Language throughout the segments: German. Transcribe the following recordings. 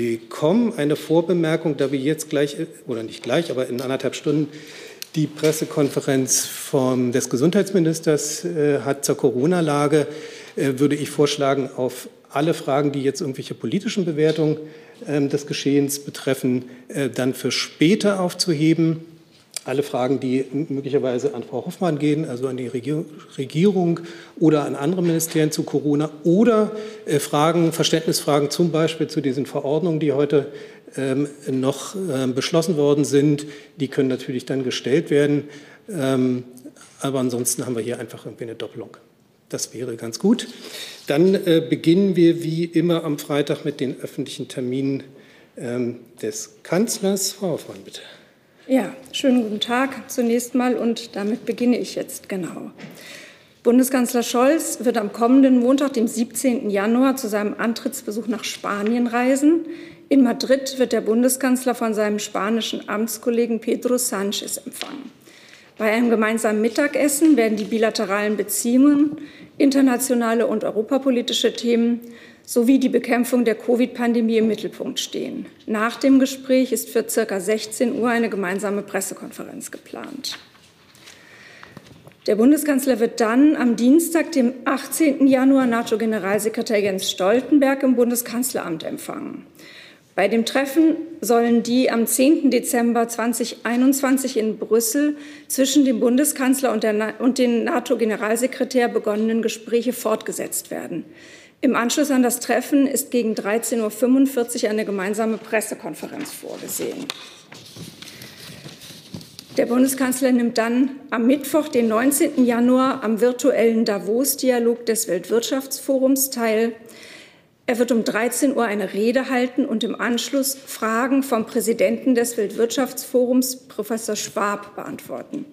willkommen. Eine Vorbemerkung, da wir jetzt gleich, oder nicht gleich, aber in anderthalb Stunden die Pressekonferenz vom, des Gesundheitsministers äh, hat zur Corona-Lage, äh, würde ich vorschlagen, auf alle Fragen, die jetzt irgendwelche politischen Bewertungen äh, des Geschehens betreffen, äh, dann für später aufzuheben alle Fragen, die möglicherweise an Frau Hoffmann gehen, also an die Regierung oder an andere Ministerien zu Corona oder äh, Fragen, Verständnisfragen zum Beispiel zu diesen Verordnungen, die heute ähm, noch ähm, beschlossen worden sind, die können natürlich dann gestellt werden. Ähm, aber ansonsten haben wir hier einfach irgendwie eine Doppelung. Das wäre ganz gut. Dann äh, beginnen wir wie immer am Freitag mit den öffentlichen Terminen des Kanzlers. Frau Hoffmann, bitte. Ja, schönen guten Tag zunächst mal und damit beginne ich jetzt genau. Bundeskanzler Scholz wird am kommenden Montag, dem 17. Januar, zu seinem Antrittsbesuch nach Spanien reisen. In Madrid wird der Bundeskanzler von seinem spanischen Amtskollegen Pedro Sánchez empfangen. Bei einem gemeinsamen Mittagessen werden die bilateralen Beziehungen, internationale und europapolitische Themen sowie die Bekämpfung der Covid-Pandemie im Mittelpunkt stehen. Nach dem Gespräch ist für circa 16 Uhr eine gemeinsame Pressekonferenz geplant. Der Bundeskanzler wird dann am Dienstag, dem 18. Januar, NATO-Generalsekretär Jens Stoltenberg im Bundeskanzleramt empfangen. Bei dem Treffen sollen die am 10. Dezember 2021 in Brüssel zwischen dem Bundeskanzler und, und dem NATO-Generalsekretär begonnenen Gespräche fortgesetzt werden. Im Anschluss an das Treffen ist gegen 13.45 Uhr eine gemeinsame Pressekonferenz vorgesehen. Der Bundeskanzler nimmt dann am Mittwoch, den 19. Januar, am virtuellen Davos-Dialog des Weltwirtschaftsforums teil. Er wird um 13 Uhr eine Rede halten und im Anschluss Fragen vom Präsidenten des Weltwirtschaftsforums, Professor Schwab, beantworten.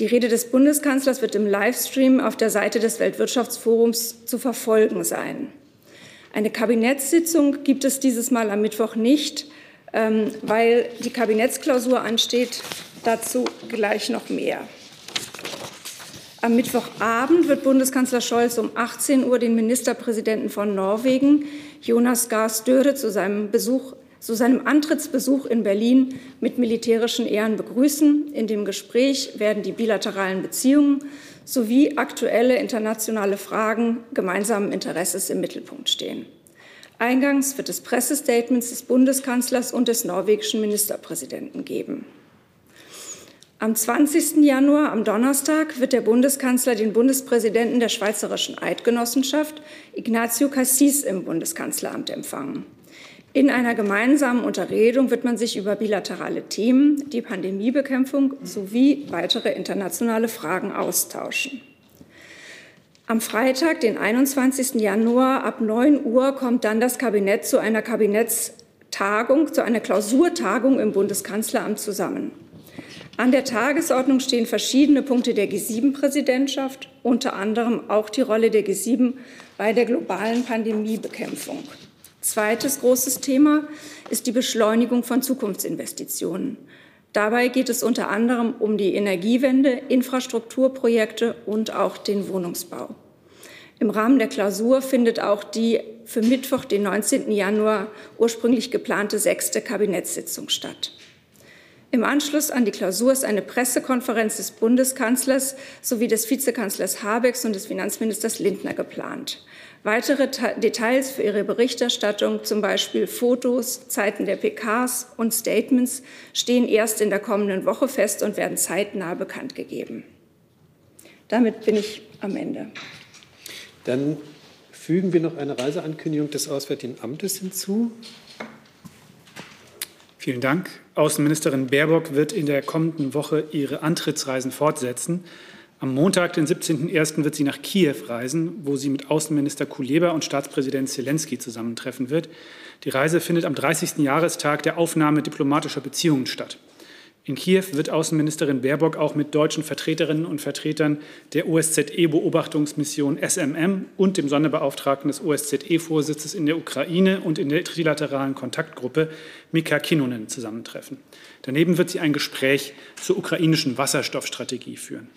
Die Rede des Bundeskanzlers wird im Livestream auf der Seite des Weltwirtschaftsforums zu verfolgen sein. Eine Kabinettssitzung gibt es dieses Mal am Mittwoch nicht, ähm, weil die Kabinettsklausur ansteht. Dazu gleich noch mehr. Am Mittwochabend wird Bundeskanzler Scholz um 18 Uhr den Ministerpräsidenten von Norwegen, Jonas Gahr Støre, zu seinem Besuch zu seinem Antrittsbesuch in Berlin mit militärischen Ehren begrüßen. In dem Gespräch werden die bilateralen Beziehungen sowie aktuelle internationale Fragen gemeinsamen Interesses im Mittelpunkt stehen. Eingangs wird es Pressestatements des Bundeskanzlers und des norwegischen Ministerpräsidenten geben. Am 20. Januar, am Donnerstag, wird der Bundeskanzler den Bundespräsidenten der Schweizerischen Eidgenossenschaft, Ignacio Cassis, im Bundeskanzleramt empfangen. In einer gemeinsamen Unterredung wird man sich über bilaterale Themen, die Pandemiebekämpfung sowie weitere internationale Fragen austauschen. Am Freitag, den 21. Januar ab 9 Uhr, kommt dann das Kabinett zu einer Kabinettstagung, zu einer Klausurtagung im Bundeskanzleramt zusammen. An der Tagesordnung stehen verschiedene Punkte der G7-Präsidentschaft, unter anderem auch die Rolle der G7 bei der globalen Pandemiebekämpfung. Zweites großes Thema ist die Beschleunigung von Zukunftsinvestitionen. Dabei geht es unter anderem um die Energiewende, Infrastrukturprojekte und auch den Wohnungsbau. Im Rahmen der Klausur findet auch die für Mittwoch, den 19. Januar, ursprünglich geplante sechste Kabinettssitzung statt. Im Anschluss an die Klausur ist eine Pressekonferenz des Bundeskanzlers sowie des Vizekanzlers Habecks und des Finanzministers Lindner geplant. Weitere Details für Ihre Berichterstattung, zum Beispiel Fotos, Zeiten der PKs und Statements, stehen erst in der kommenden Woche fest und werden zeitnah bekannt gegeben. Damit bin ich am Ende. Dann fügen wir noch eine Reiseankündigung des Auswärtigen Amtes hinzu. Vielen Dank. Außenministerin Baerbock wird in der kommenden Woche ihre Antrittsreisen fortsetzen. Am Montag, den 17.01., wird sie nach Kiew reisen, wo sie mit Außenminister Kuleba und Staatspräsident Zelensky zusammentreffen wird. Die Reise findet am 30. Jahrestag der Aufnahme diplomatischer Beziehungen statt. In Kiew wird Außenministerin Baerbock auch mit deutschen Vertreterinnen und Vertretern der OSZE-Beobachtungsmission SMM und dem Sonderbeauftragten des OSZE-Vorsitzes in der Ukraine und in der trilateralen Kontaktgruppe Mika Kinnunen zusammentreffen. Daneben wird sie ein Gespräch zur ukrainischen Wasserstoffstrategie führen.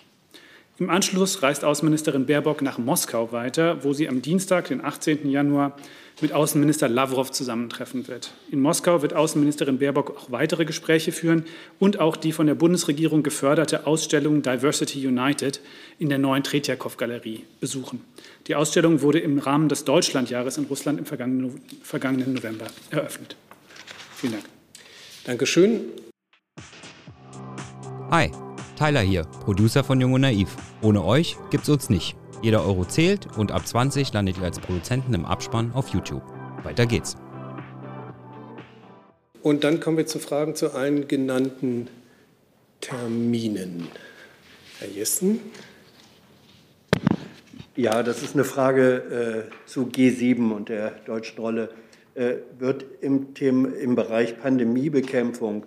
Im Anschluss reist Außenministerin Baerbock nach Moskau weiter, wo sie am Dienstag, den 18. Januar, mit Außenminister Lavrov zusammentreffen wird. In Moskau wird Außenministerin Baerbock auch weitere Gespräche führen und auch die von der Bundesregierung geförderte Ausstellung Diversity United in der neuen Tretjakow-Galerie besuchen. Die Ausstellung wurde im Rahmen des Deutschlandjahres in Russland im vergangenen, vergangenen November eröffnet. Vielen Dank. Dankeschön. Hi, Tyler hier, Producer von Jung und Naiv. Ohne euch gibt's uns nicht. Jeder Euro zählt und ab 20 landet ihr als Produzenten im Abspann auf YouTube. Weiter geht's. Und dann kommen wir zu Fragen zu allen genannten Terminen. Herr Jessen. Ja, das ist eine Frage äh, zu G7 und der deutschen Rolle. Äh, wird im, Thema, im Bereich Pandemiebekämpfung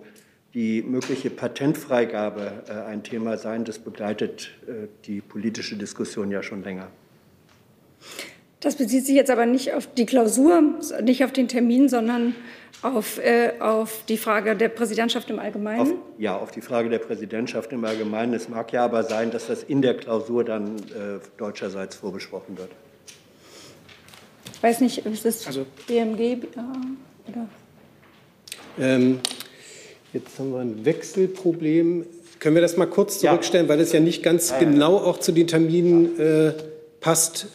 die mögliche Patentfreigabe äh, ein Thema sein. Das begleitet äh, die politische Diskussion ja schon länger. Das bezieht sich jetzt aber nicht auf die Klausur, nicht auf den Termin, sondern auf, äh, auf die Frage der Präsidentschaft im Allgemeinen? Auf, ja, auf die Frage der Präsidentschaft im Allgemeinen. Es mag ja aber sein, dass das in der Klausur dann äh, deutscherseits vorbesprochen wird. Ich weiß nicht, ist das also, BMG oder? Ähm, Jetzt haben wir ein Wechselproblem. Können wir das mal kurz zurückstellen, ja. weil es ja nicht ganz genau auch zu den Terminen äh, passt.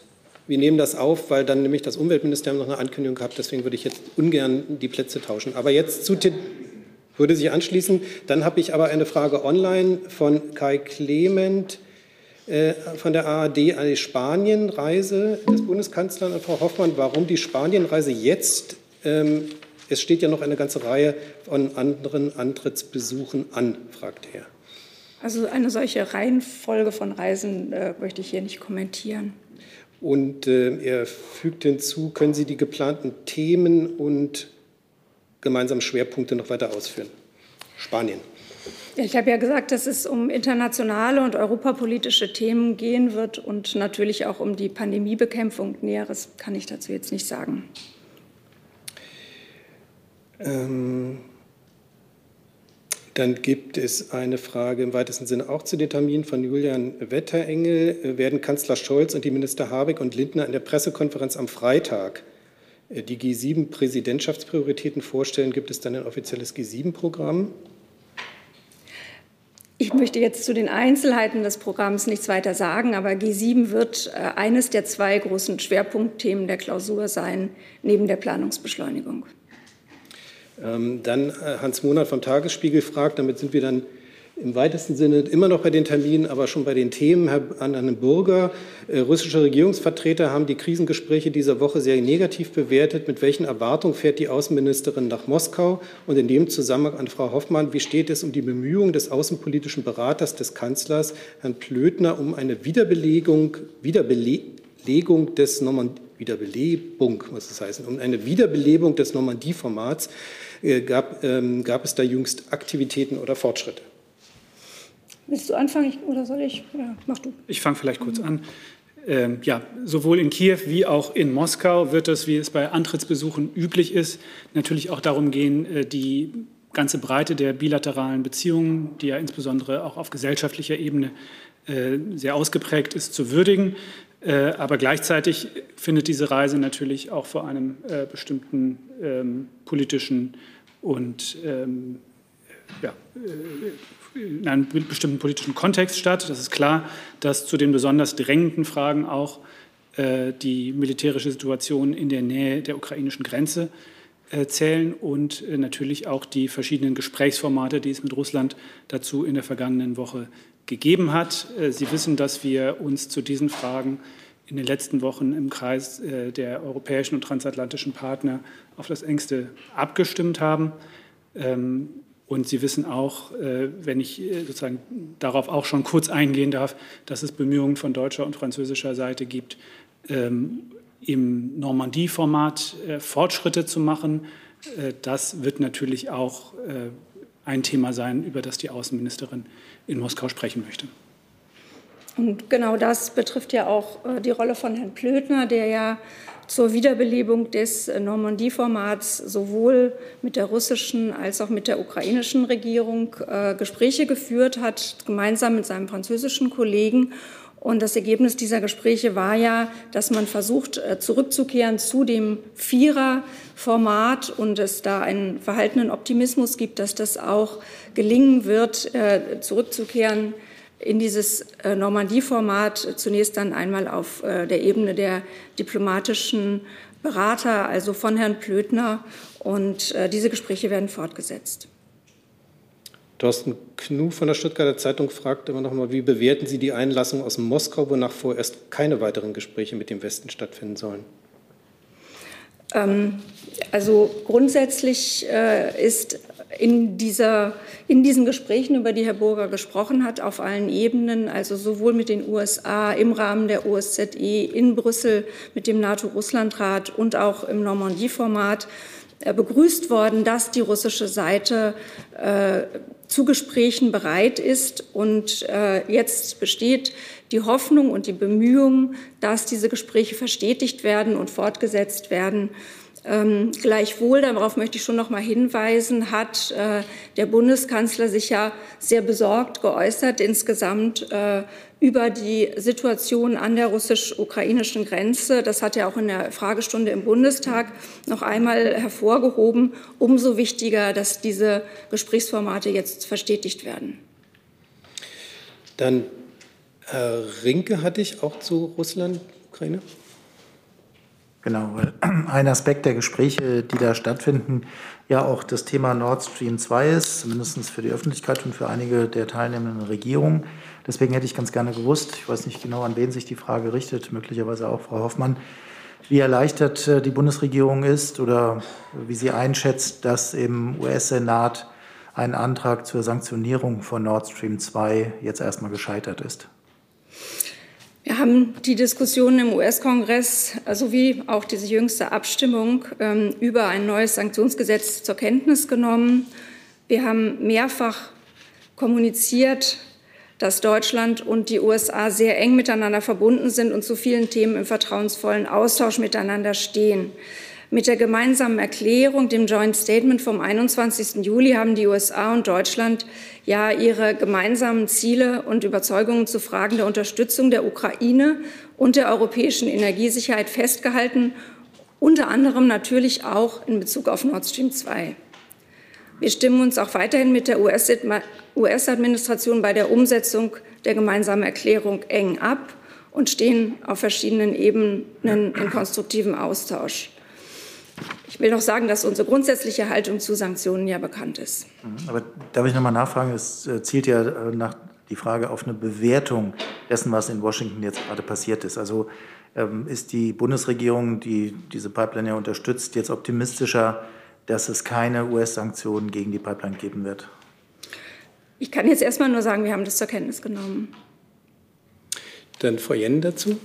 Wir nehmen das auf, weil dann nämlich das Umweltministerium noch eine Ankündigung hat. Deswegen würde ich jetzt ungern die Plätze tauschen. Aber jetzt zu würde sich anschließen. Dann habe ich aber eine Frage online von Kai Clement äh, von der ARD an die Spanienreise des Bundeskanzlers an Frau Hoffmann. Warum die Spanienreise jetzt? Ähm, es steht ja noch eine ganze Reihe von anderen Antrittsbesuchen an, fragt er. Also eine solche Reihenfolge von Reisen äh, möchte ich hier nicht kommentieren. Und äh, er fügt hinzu, können Sie die geplanten Themen und gemeinsamen Schwerpunkte noch weiter ausführen? Spanien. Ja, ich habe ja gesagt, dass es um internationale und europapolitische Themen gehen wird und natürlich auch um die Pandemiebekämpfung. Näheres kann ich dazu jetzt nicht sagen. Ähm, dann gibt es eine Frage im weitesten Sinne auch zu den Terminen von Julian Wetterengel. Werden Kanzler Scholz und die Minister Habeck und Lindner in der Pressekonferenz am Freitag äh, die G7-Präsidentschaftsprioritäten vorstellen? Gibt es dann ein offizielles G7-Programm? Ich möchte jetzt zu den Einzelheiten des Programms nichts weiter sagen, aber G7 wird äh, eines der zwei großen Schwerpunktthemen der Klausur sein, neben der Planungsbeschleunigung. Ähm, dann äh, Hans Monat vom Tagesspiegel fragt, damit sind wir dann im weitesten Sinne immer noch bei den Terminen, aber schon bei den Themen. Herr Anne Burger, äh, russische Regierungsvertreter haben die Krisengespräche dieser Woche sehr negativ bewertet. Mit welchen Erwartungen fährt die Außenministerin nach Moskau? Und in dem Zusammenhang an Frau Hoffmann, wie steht es um die Bemühungen des außenpolitischen Beraters des Kanzlers, Herrn Plötner, um eine Wiederbelegung, Wiederbelegung des Normandie Wiederbelebung, muss es heißen, um eine Wiederbelebung des Normandie-Formats gab, ähm, gab es da jüngst Aktivitäten oder Fortschritte? Willst du anfangen oder soll ich? Ja, mach du. Ich fange vielleicht kurz an. Ähm, ja, sowohl in Kiew wie auch in Moskau wird es, wie es bei Antrittsbesuchen üblich ist, natürlich auch darum gehen, äh, die ganze Breite der bilateralen Beziehungen, die ja insbesondere auch auf gesellschaftlicher Ebene äh, sehr ausgeprägt ist, zu würdigen. Äh, aber gleichzeitig findet diese Reise natürlich auch vor einem äh, bestimmten ähm, politischen und ähm, ja, äh, in einem bestimmten politischen Kontext statt. Das ist klar, dass zu den besonders drängenden Fragen auch äh, die militärische Situation in der Nähe der ukrainischen Grenze äh, zählen und äh, natürlich auch die verschiedenen Gesprächsformate, die es mit Russland dazu in der vergangenen Woche gegeben hat. Äh, Sie wissen, dass wir uns zu diesen Fragen in den letzten Wochen im Kreis äh, der europäischen und transatlantischen Partner auf das engste abgestimmt haben. Ähm, und Sie wissen auch, äh, wenn ich sozusagen darauf auch schon kurz eingehen darf, dass es Bemühungen von deutscher und französischer Seite gibt, ähm, im Normandie-Format Fortschritte zu machen. Das wird natürlich auch ein Thema sein, über das die Außenministerin in Moskau sprechen möchte. Und genau das betrifft ja auch äh, die Rolle von Herrn Plötner, der ja zur Wiederbelebung des äh, Normandie-Formats sowohl mit der russischen als auch mit der ukrainischen Regierung äh, Gespräche geführt hat, gemeinsam mit seinem französischen Kollegen Und das Ergebnis dieser Gespräche war ja, dass man versucht, äh, zurückzukehren zu dem Vierer-Format und es da einen verhaltenen Optimismus gibt, dass das auch gelingen wird, äh, zurückzukehren in dieses äh, Normandie-Format, zunächst dann einmal auf der Ebene der diplomatischen Berater, also von Herrn Plötner. Und diese Gespräche werden fortgesetzt. Thorsten Knu von der Stuttgarter Zeitung fragt immer noch mal, wie bewerten Sie die Einlassung aus Moskau, wonach vorerst keine weiteren Gespräche mit dem Westen stattfinden sollen? Ähm, also grundsätzlich äh, ist in, dieser, in diesen Gesprächen, über die Herr Burger gesprochen hat, auf allen Ebenen, also sowohl mit den USA im Rahmen der OSZE in Brüssel mit dem NATO-Russland-Rat und auch im Normandie-Format, äh, begrüßt worden, dass die russische Seite äh, zu Gesprächen bereit ist. Und äh, jetzt besteht die Hoffnung und die Bemühung, dass diese Gespräche verstetigt werden und fortgesetzt werden. Ähm, gleichwohl, darauf möchte ich schon noch mal hinweisen, hat äh, der Bundeskanzler sich ja sehr besorgt geäußert insgesamt äh, über die Situation an der russisch-ukrainischen Grenze. Das hat er auch in der Fragestunde im Bundestag noch einmal hervorgehoben. Umso wichtiger, dass diese Gesprächsformate jetzt verstetigt werden. Dann Herr Rinke hatte ich auch zu Russland, Ukraine. Genau, weil ein Aspekt der Gespräche, die da stattfinden, ja auch das Thema Nord Stream 2 ist, zumindest für die Öffentlichkeit und für einige der teilnehmenden Regierungen. Deswegen hätte ich ganz gerne gewusst, ich weiß nicht genau, an wen sich die Frage richtet, möglicherweise auch Frau Hoffmann, wie erleichtert äh, die Bundesregierung ist oder wie sie einschätzt, dass im US-Senat ein Antrag zur Sanktionierung von Nord Stream 2 jetzt erstmal gescheitert ist. Wir haben die Diskussion im US-Kongress sowie auch diese jüngste Abstimmung ähm, über ein neues Sanktionsgesetz zur Kenntnis genommen. Wir haben mehrfach kommuniziert, dass Deutschland und die USA sehr eng miteinander verbunden sind und zu vielen Themen im vertrauensvollen Austausch miteinander stehen. Mit der gemeinsamen Erklärung, dem Joint Statement vom 21. Juli, haben die USA und Deutschland ja ihre gemeinsamen Ziele und Überzeugungen zu Fragen der Unterstützung der Ukraine und der europäischen Energiesicherheit festgehalten, unter anderem natürlich auch in Bezug auf Nord Stream 2. Wir stimmen uns auch weiterhin mit der US-Administration bei der Umsetzung der gemeinsamen Erklärung eng ab und stehen auf verschiedenen Ebenen in konstruktivem Austausch. Ich will noch sagen, dass unsere grundsätzliche Haltung zu Sanktionen ja bekannt ist. Mhm. Aber darf ich noch mal nachfragen? Es äh, zielt ja äh, nach die Frage auf eine Bewertung dessen, was in Washington jetzt gerade passiert ist. Also ähm, ist die Bundesregierung, die diese Pipeline ja unterstützt, jetzt optimistischer, dass es keine US-Sanktionen gegen die Pipeline geben wird? Ich kann jetzt erst mal nur sagen, wir haben das zur Kenntnis genommen. Dann Frau Jen dazu.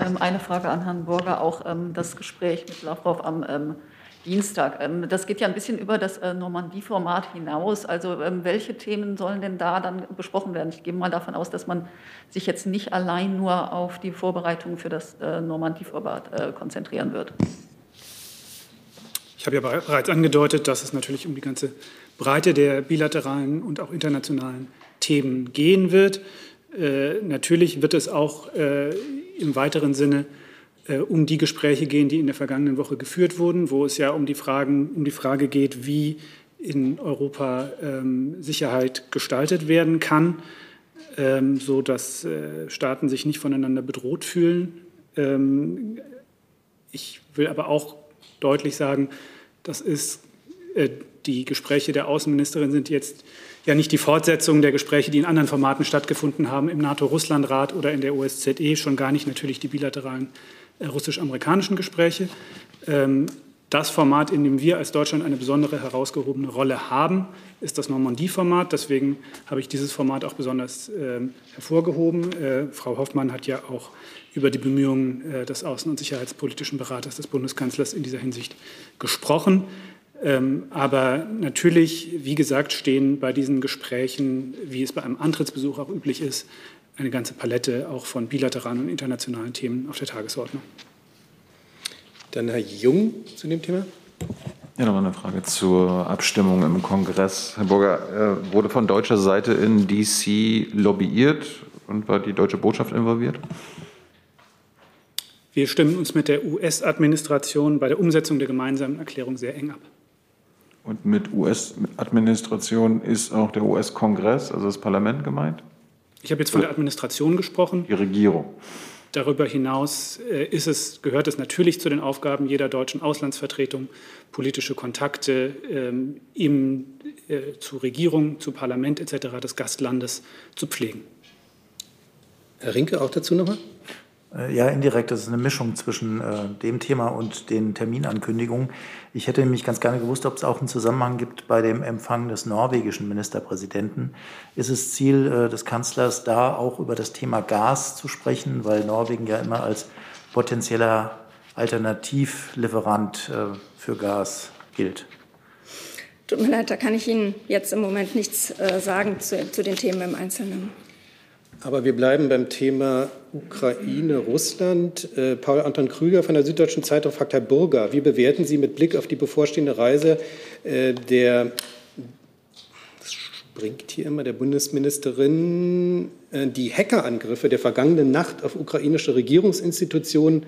Ähm, eine Frage an Herrn Burger, auch ähm, das Gespräch mit Lavrov am ähm, Dienstag. Das geht ja ein bisschen über das äh, Normandie-Format hinaus. Also welche Themen sollen denn da dann besprochen werden? Ich gehe mal davon aus, dass man sich jetzt nicht allein nur auf die Vorbereitungen für das äh, Normandie-Format äh, konzentrieren wird. Ich habe ja bereits angedeutet, dass es natürlich um die ganze Breite der bilateralen und auch internationalen Themen gehen wird. Äh, natürlich wird es auch äh, im weiteren Sinne äh, um die Gespräche gehen, die in der vergangenen Woche geführt wurden, wo es ja um die, Fragen, um die Frage geht, wie in Europa ähm, Sicherheit gestaltet werden kann, ähm, so dass äh, Staaten sich nicht voneinander bedroht fühlen. Ähm, ich will aber auch deutlich sagen, das ist äh, die Gespräche der Außenministerin sind jetzt ja nicht die Fortsetzung der Gespräche, die in anderen Formaten stattgefunden haben, im NATO-Russland-Rat oder in der OSZE, schon gar nicht natürlich die bilateralen äh, russisch-amerikanischen Gespräche. Ähm, das Format, in dem wir als Deutschland eine besondere herausgehobene Rolle haben, ist das Normandie-Format. Deswegen habe ich dieses Format auch besonders äh, hervorgehoben. Äh, Frau Hoffmann hat ja auch über die Bemühungen äh, des Außen- und Sicherheitspolitischen Beraters des Bundeskanzlers in dieser Hinsicht gesprochen. Ähm, aber natürlich, wie gesagt, stehen bei diesen Gesprächen, wie es bei einem Antrittsbesuch auch üblich ist, eine ganze Palette auch von bilateralen und internationalen Themen auf der Tagesordnung. Dann Herr Jung zu dem Thema. Ja, nochmal eine Frage zur Abstimmung im Kongress. Herr Burger, äh, wurde von deutscher Seite in DC lobbyiert Und war die deutsche Botschaft involviert? Wir stimmen uns mit der US-Administration bei der Umsetzung der gemeinsamen Erklärung sehr eng ab. Und mit US-Administration ist auch der US-Kongress, also das Parlament gemeint? Ich habe jetzt von der Administration gesprochen. Die Regierung. Darüber hinaus äh, ist es, gehört es natürlich zu den Aufgaben jeder deutschen Auslandsvertretung, politische Kontakte ähm, im, äh, zu Regierung, zu Parlament etc. des Gastlandes zu pflegen. Herr Rinke, auch dazu nochmal? Äh, ja, indirekt. Das ist eine Mischung zwischen äh, dem Thema und den Terminankündigungen. Ich hätte nämlich ganz gerne gewusst, ob es auch einen Zusammenhang gibt bei dem Empfang des norwegischen Ministerpräsidenten. Ist es Ziel äh, des Kanzlers, da auch über das Thema Gas zu sprechen, weil Norwegen ja immer als potenzieller Alternativlieferant äh, für Gas gilt? Tut mir leid, da kann ich Ihnen jetzt im Moment nichts äh, sagen zu, zu den Themen im Einzelnen. Aber wir bleiben beim Thema Ukraine, Russland. Äh, Paul Anton Krüger von der Süddeutschen Zeitung fragt Herr Burger, wie bewerten Sie mit Blick auf die bevorstehende Reise äh, der das springt hier immer der Bundesministerin äh, die Hackerangriffe der vergangenen Nacht auf ukrainische Regierungsinstitutionen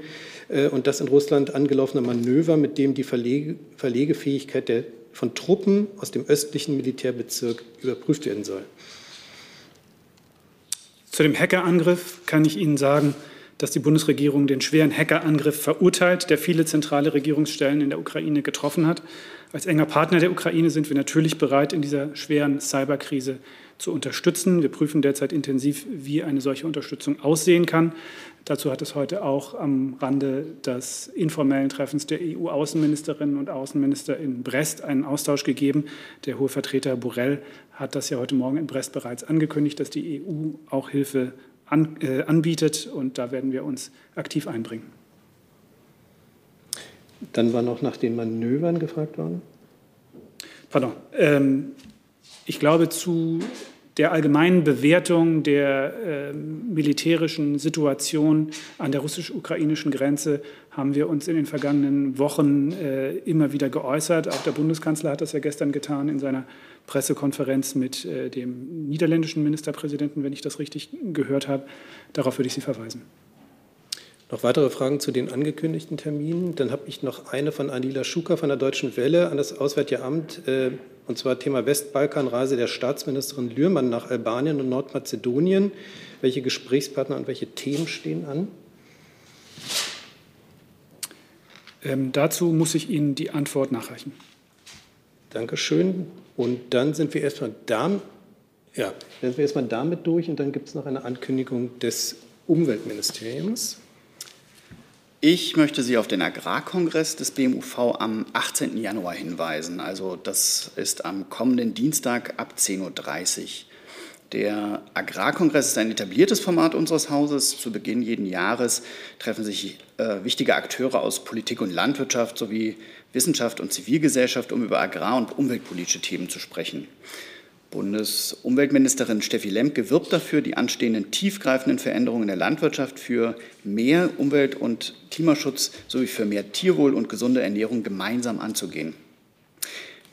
und das in Russland angelaufene Manöver, mit dem die Verlege, Verlegefähigkeit der, von Truppen aus dem östlichen Militärbezirk überprüft werden soll. Zu dem Hackerangriff kann ich Ihnen sagen, dass die Bundesregierung den schweren Hackerangriff verurteilt, der viele zentrale Regierungsstellen in der Ukraine getroffen hat. Als enger Partner der Ukraine sind wir natürlich bereit, in dieser schweren Cyberkrise zu unterstützen. Wir prüfen derzeit intensiv, wie eine solche Unterstützung aussehen kann. Dazu hat es heute auch am Rande des informellen Treffens der EU-Außenministerinnen und Außenminister in Brest einen Austausch gegeben. Der hohe Vertreter Borrell hat das ja heute Morgen in Brest bereits angekündigt, dass die EU auch Hilfe an, äh, anbietet. Und da werden wir uns aktiv einbringen. Dann war noch nach den Manövern gefragt worden. Pardon. Ähm, ich glaube, zu der allgemeinen Bewertung der äh, militärischen Situation an der russisch-ukrainischen Grenze haben wir uns in den vergangenen Wochen äh, immer wieder geäußert. Auch der Bundeskanzler hat das ja gestern getan in seiner Pressekonferenz mit äh, dem niederländischen Ministerpräsidenten, wenn ich das richtig gehört habe. Darauf würde ich Sie verweisen. Noch weitere Fragen zu den angekündigten Terminen? Dann habe ich noch eine von Anila Schuka von der Deutschen Welle an das Auswärtige Amt. Äh, und zwar Thema Westbalkanreise der Staatsministerin Lührmann nach Albanien und Nordmazedonien. Welche Gesprächspartner und welche Themen stehen an? Ähm, dazu muss ich Ihnen die Antwort nachreichen. Dankeschön. Und dann sind wir erstmal da, ja, dann sind wir erstmal damit durch und dann gibt es noch eine Ankündigung des Umweltministeriums. Ich möchte Sie auf den Agrarkongress des BMUV am 18. Januar hinweisen. Also das ist am kommenden Dienstag ab 10.30 Uhr. Der Agrarkongress ist ein etabliertes Format unseres Hauses. Zu Beginn jeden Jahres treffen sich äh, wichtige Akteure aus Politik und Landwirtschaft sowie Wissenschaft und Zivilgesellschaft, um über agrar- und umweltpolitische Themen zu sprechen. Bundesumweltministerin Steffi Lemke wirbt dafür, die anstehenden tiefgreifenden Veränderungen in der Landwirtschaft für mehr Umwelt- und Klimaschutz sowie für mehr Tierwohl und gesunde Ernährung gemeinsam anzugehen.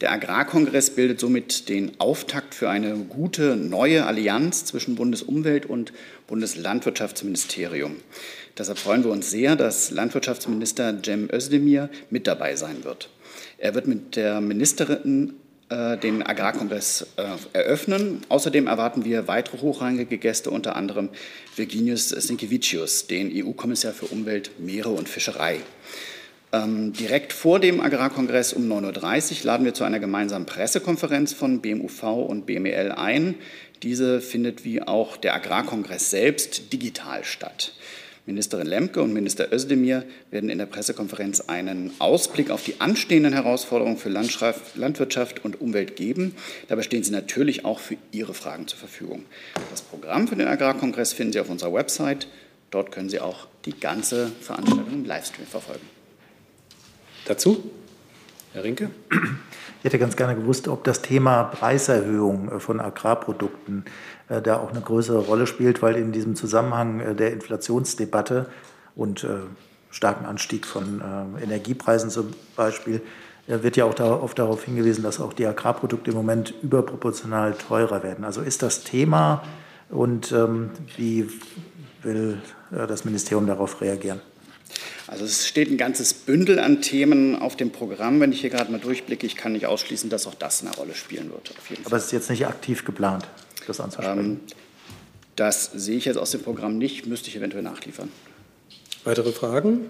Der Agrarkongress bildet somit den Auftakt für eine gute neue Allianz zwischen Bundesumwelt- und Bundeslandwirtschaftsministerium. Deshalb freuen wir uns sehr, dass Landwirtschaftsminister Cem Özdemir mit dabei sein wird. Er wird mit der Ministerin den Agrarkongress äh, eröffnen. Außerdem erwarten wir weitere hochrangige Gäste, unter anderem Virginius Sinkevicius, den EU-Kommissar für Umwelt, Meere und Fischerei. Ähm, direkt vor dem Agrarkongress um 9.30 Uhr laden wir zu einer gemeinsamen Pressekonferenz von BMUV und BMEL ein. Diese findet wie auch der Agrarkongress selbst digital statt. Ministerin Lemke und Minister Özdemir werden in der Pressekonferenz einen Ausblick auf die anstehenden Herausforderungen für Landwirtschaft und Umwelt geben. Dabei stehen sie natürlich auch für Ihre Fragen zur Verfügung. Das Programm für den Agrarkongress finden Sie auf unserer Website. Dort können Sie auch die ganze Veranstaltung im Livestream verfolgen. Dazu, Herr Rinke. Ich hätte ganz gerne gewusst, ob das Thema Preiserhöhung von Agrarprodukten äh, da auch eine größere Rolle spielt, weil in diesem Zusammenhang äh, der Inflationsdebatte und äh, starken Anstieg von Energiepreisen zum Beispiel wird ja auch oft darauf hingewiesen, dass auch die Agrarprodukte im Moment überproportional teurer werden. Also ist das Thema Und ähm, wie will äh, das Ministerium darauf reagieren? Also es steht ein ganzes Bündel an Themen auf dem Programm. Wenn ich hier gerade mal durchblicke, ich kann nicht ausschließen, dass auch das eine Rolle spielen wird. Aber es ist jetzt nicht aktiv geplant, das anzusprechen? Ähm, das sehe ich jetzt aus dem Programm nicht, müsste ich eventuell nachliefern. Weitere Fragen?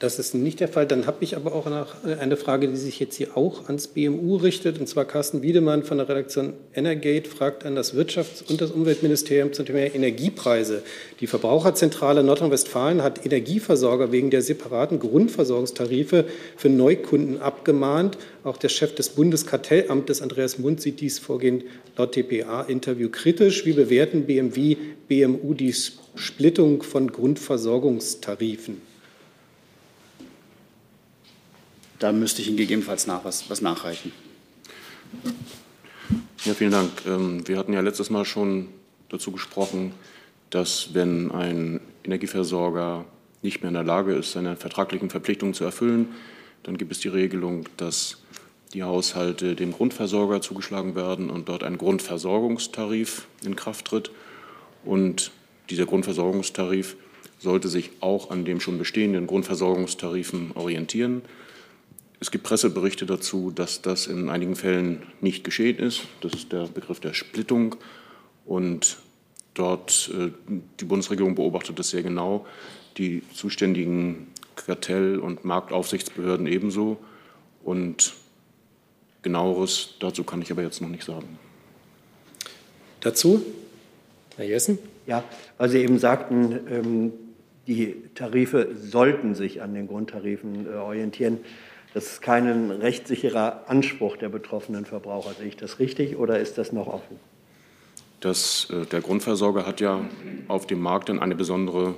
Das ist nicht der Fall. Dann habe ich aber auch eine Frage, die sich jetzt hier auch ans BMU richtet. Und zwar Carsten Wiedemann von der Redaktion Energate fragt an das Wirtschafts- und das Umweltministerium zum Thema Energiepreise. Die Verbraucherzentrale Nordrhein-Westfalen hat Energieversorger wegen der separaten Grundversorgungstarife für Neukunden abgemahnt. Auch der Chef des Bundeskartellamtes, Andreas Mund, sieht dies Vorgehen laut DPA-Interview kritisch. Wie bewerten BMW, BMU die Splittung von Grundversorgungstarifen? Da müsste ich Ihnen gegebenenfalls nach, was, was nachreichen. Ja, vielen Dank. Ähm, wir hatten ja letztes Mal schon dazu gesprochen, dass wenn ein Energieversorger nicht mehr in der Lage ist, seine vertraglichen Verpflichtungen zu erfüllen, dann gibt es die Regelung, dass die Haushalte dem Grundversorger zugeschlagen werden und dort ein Grundversorgungstarif in Kraft tritt. Und dieser Grundversorgungstarif sollte sich auch an dem schon bestehenden Grundversorgungstarifen orientieren. Es gibt Presseberichte dazu, dass das in einigen Fällen nicht geschehen ist. Das ist der Begriff der Splittung. Und dort, äh, die Bundesregierung beobachtet das sehr genau, die zuständigen Kartell- und Marktaufsichtsbehörden ebenso. Und genaueres dazu kann ich aber jetzt noch nicht sagen. Dazu, Herr Jessen? Ja, weil Sie eben sagten, ähm, die Tarife sollten sich an den Grundtarifen äh, orientieren. Das ist kein rechtssicherer Anspruch der betroffenen Verbraucher. Sehe ich das richtig oder ist das noch offen? Das, äh, der Grundversorger hat ja auf dem Markt dann eine besondere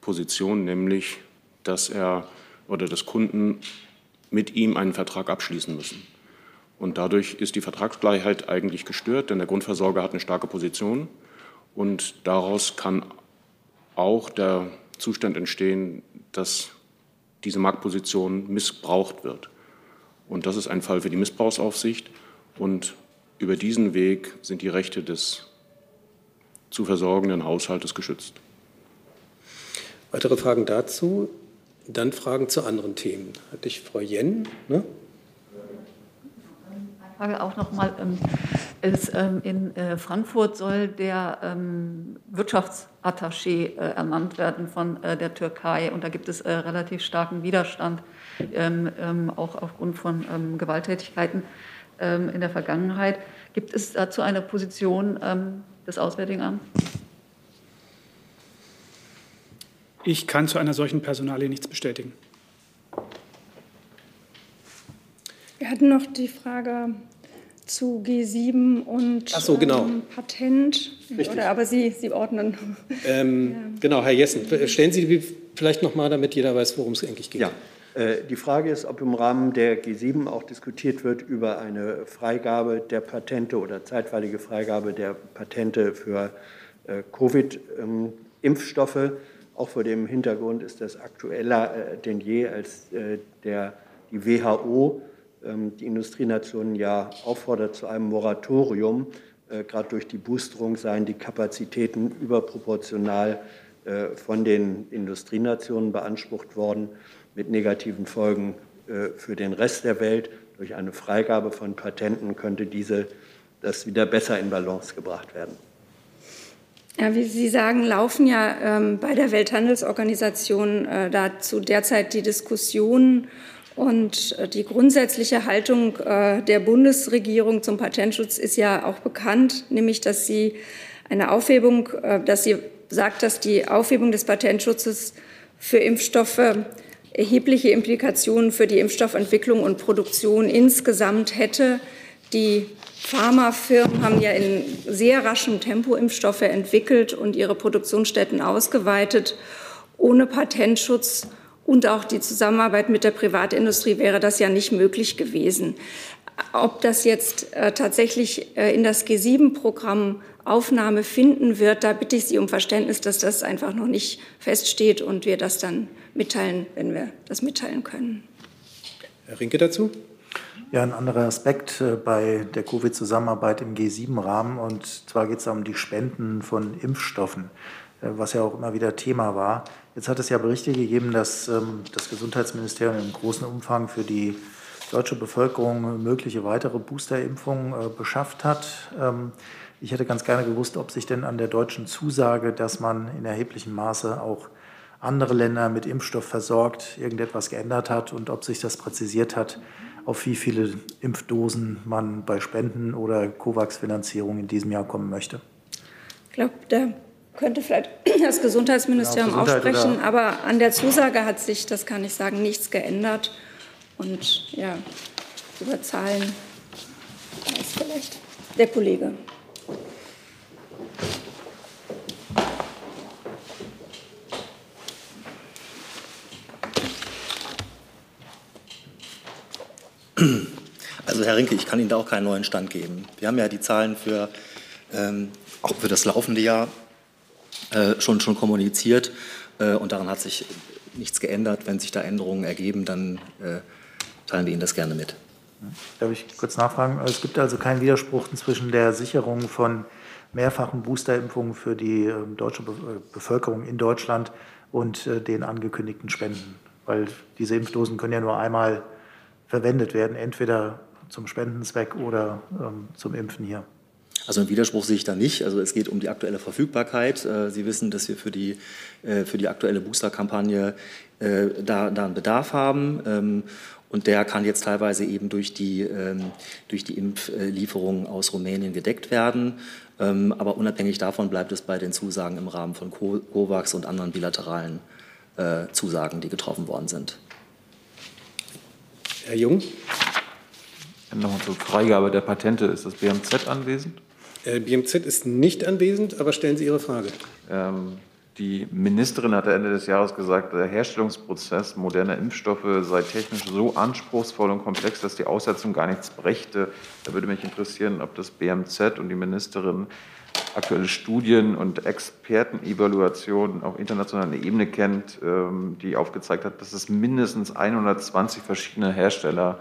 Position, nämlich dass er oder dass Kunden mit ihm einen Vertrag abschließen müssen. Und dadurch ist die Vertragsgleichheit eigentlich gestört, denn der Grundversorger hat eine starke Position und daraus kann auch der Zustand entstehen, dass diese Marktposition missbraucht wird. Und das ist ein Fall für die Missbrauchsaufsicht. Und über diesen Weg sind die Rechte des zu versorgenden Haushaltes geschützt. Weitere Fragen dazu? Dann Fragen zu anderen Themen. Hatte ich Frau Jen? Ne? Frage auch noch mal. Ähm, ähm, in äh, Frankfurt soll der ähm, Wirtschaftsattaché äh, ernannt werden von äh, der Türkei. Und da gibt es relativ starken Widerstand, auch aufgrund von Gewalttätigkeiten in der Vergangenheit. Gibt es dazu eine Position des Auswärtigen Amts? Ich kann zu einer solchen Personalie nichts bestätigen. Wir hatten noch die Frage zu G7 und so, genau. ähm, Patent. Oder, aber Sie, Sie ordnen. Ähm, ja. Genau, Herr Jessen, stellen Sie vielleicht noch mal, damit jeder weiß, worum es eigentlich geht. Ja. Äh, die Frage ist, ob im Rahmen der G7 auch diskutiert wird über eine Freigabe der Patente oder zeitweilige Freigabe der Patente für äh, Covid-Impfstoffe. Auch vor dem Hintergrund ist das aktueller äh, denn je, als der, die WHO ähm, die Industrienationen ja auffordert zu einem Moratorium. Äh, gerade durch die Boosterung seien die Kapazitäten überproportional äh, von den Industrienationen beansprucht worden, mit negativen Folgen äh, für den Rest der Welt. Durch eine Freigabe von Patenten könnte diese, das wieder besser in Balance gebracht werden. Ja, wie Sie sagen, laufen ja ähm, bei der Welthandelsorganisation äh, dazu derzeit die Diskussionen und äh, die grundsätzliche Haltung äh, der Bundesregierung zum Patentschutz ist ja auch bekannt, nämlich dass sie eine Aufhebung, äh, dass sie sagt, dass die Aufhebung des Patentschutzes für Impfstoffe erhebliche Implikationen für die Impfstoffentwicklung und Produktion insgesamt hätte. Die Pharmafirmen haben ja in sehr raschem Tempo Impfstoffe entwickelt und ihre Produktionsstätten ausgeweitet. Ohne Patentschutz und auch die Zusammenarbeit mit der Privatindustrie wäre das ja nicht möglich gewesen. Ob das jetzt äh, tatsächlich äh, in das G7-Programm Aufnahme finden wird, da bitte ich Sie um Verständnis, dass das einfach noch nicht feststeht und wir das dann mitteilen, wenn wir das mitteilen können. Herr Rinke dazu? Ja, ein anderer Aspekt äh, bei der Covid-Zusammenarbeit im G7-Rahmen. Und zwar geht es um die Spenden von Impfstoffen, äh, was ja auch immer wieder Thema war. Jetzt hat es ja Berichte gegeben, dass ähm, das Gesundheitsministerium im großen Umfang für die deutsche Bevölkerung mögliche weitere Boosterimpfungen äh, beschafft hat. Ähm, ich hätte ganz gerne gewusst, ob sich denn an der deutschen Zusage, dass man in erheblichem Maße auch andere Länder mit Impfstoff versorgt, irgendetwas geändert hat und ob sich das präzisiert hat, auf wie viele Impfdosen man bei Spenden oder COVAX-Finanzierung in diesem Jahr kommen möchte. Ich glaube, da könnte vielleicht das Gesundheitsministerium genau, Gesundheit auch sprechen, aber an der Zusage hat sich, das kann ich sagen, nichts geändert. Und ja, über Zahlen weiß vielleicht der Kollege. Also Herr Rinke, ich kann Ihnen da auch keinen neuen Stand geben. Wir haben ja die Zahlen für, ähm, auch für das laufende Jahr äh, schon, schon kommuniziert äh, und daran hat sich nichts geändert. Wenn sich da Änderungen ergeben, dann äh, teilen wir Ihnen das gerne mit. Darf ich kurz nachfragen? Es gibt also keinen Widerspruch zwischen der Sicherung von mehrfachen Boosterimpfungen für die ähm, deutsche äh, Bevölkerung in Deutschland und äh, den angekündigten Spenden. Weil diese Impfdosen können ja nur einmal verwendet werden, entweder zum Spendenzweck oder ähm, zum Impfen hier. Also einen Widerspruch sehe ich da nicht. Also es geht um die aktuelle Verfügbarkeit. Äh, Sie wissen, dass wir für die, für die aktuelle Boosterkampagne da, da einen Bedarf haben. Ähm, und der kann jetzt teilweise eben durch die, ähm, durch die Impflieferungen aus Rumänien gedeckt werden. Ähm, aber unabhängig davon bleibt es bei den Zusagen im Rahmen von COVAX und anderen bilateralen äh, Zusagen, die getroffen worden sind. Herr Jung. Nochmal zur Freigabe der Patente. Ist das BMZ anwesend? Äh, BMZ ist nicht anwesend, aber stellen Sie Ihre Frage. Ähm, die Ministerin hat Ende des Jahres gesagt, der Herstellungsprozess moderner Impfstoffe sei technisch so anspruchsvoll und komplex, dass die Aussetzung gar nichts brächte. Da würde mich interessieren, ob das BMZ und die Ministerin aktuelle Studien und Expertenevaluationen auf internationaler Ebene kennt, ähm, die aufgezeigt hat, dass es mindestens 120 verschiedene Hersteller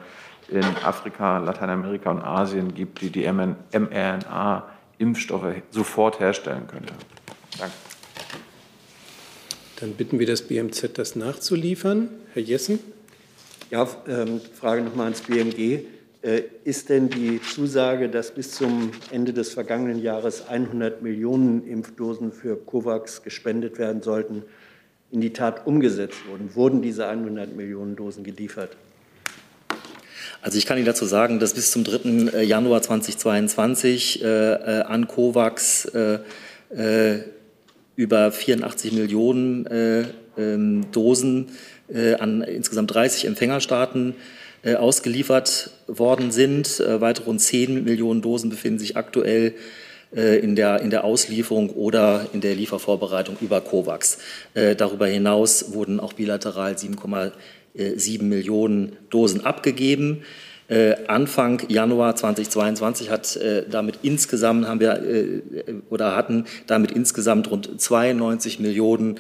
in Afrika, Lateinamerika und Asien gibt, die die mRNA-Impfstoffe sofort herstellen könnte. Danke. Dann bitten wir das BMZ, das nachzuliefern. Herr Jessen. Ja, ähm, Frage nochmal ans BMG. Äh, ist denn die Zusage, dass bis zum Ende des vergangenen Jahres 100 Millionen Impfdosen für COVAX gespendet werden sollten, in die Tat umgesetzt worden? Wurden diese 100 Millionen Dosen geliefert? Also ich kann Ihnen dazu sagen, dass bis zum 3. Äh, Januar 2022 äh, äh, an COVAX äh, äh, über 84 Millionen äh, ähm, Dosen äh, an insgesamt 30 Empfängerstaaten äh, ausgeliefert worden sind. Äh, weitere rund 10 Millionen Dosen befinden sich aktuell äh, in der, in der Auslieferung oder in der Liefervorbereitung über COVAX. Äh, darüber hinaus wurden auch bilateral 7,7 Millionen Dosen abgegeben. Äh, Anfang Januar 2022 hat äh, damit insgesamt haben wir äh, oder hatten damit insgesamt rund 92 Millionen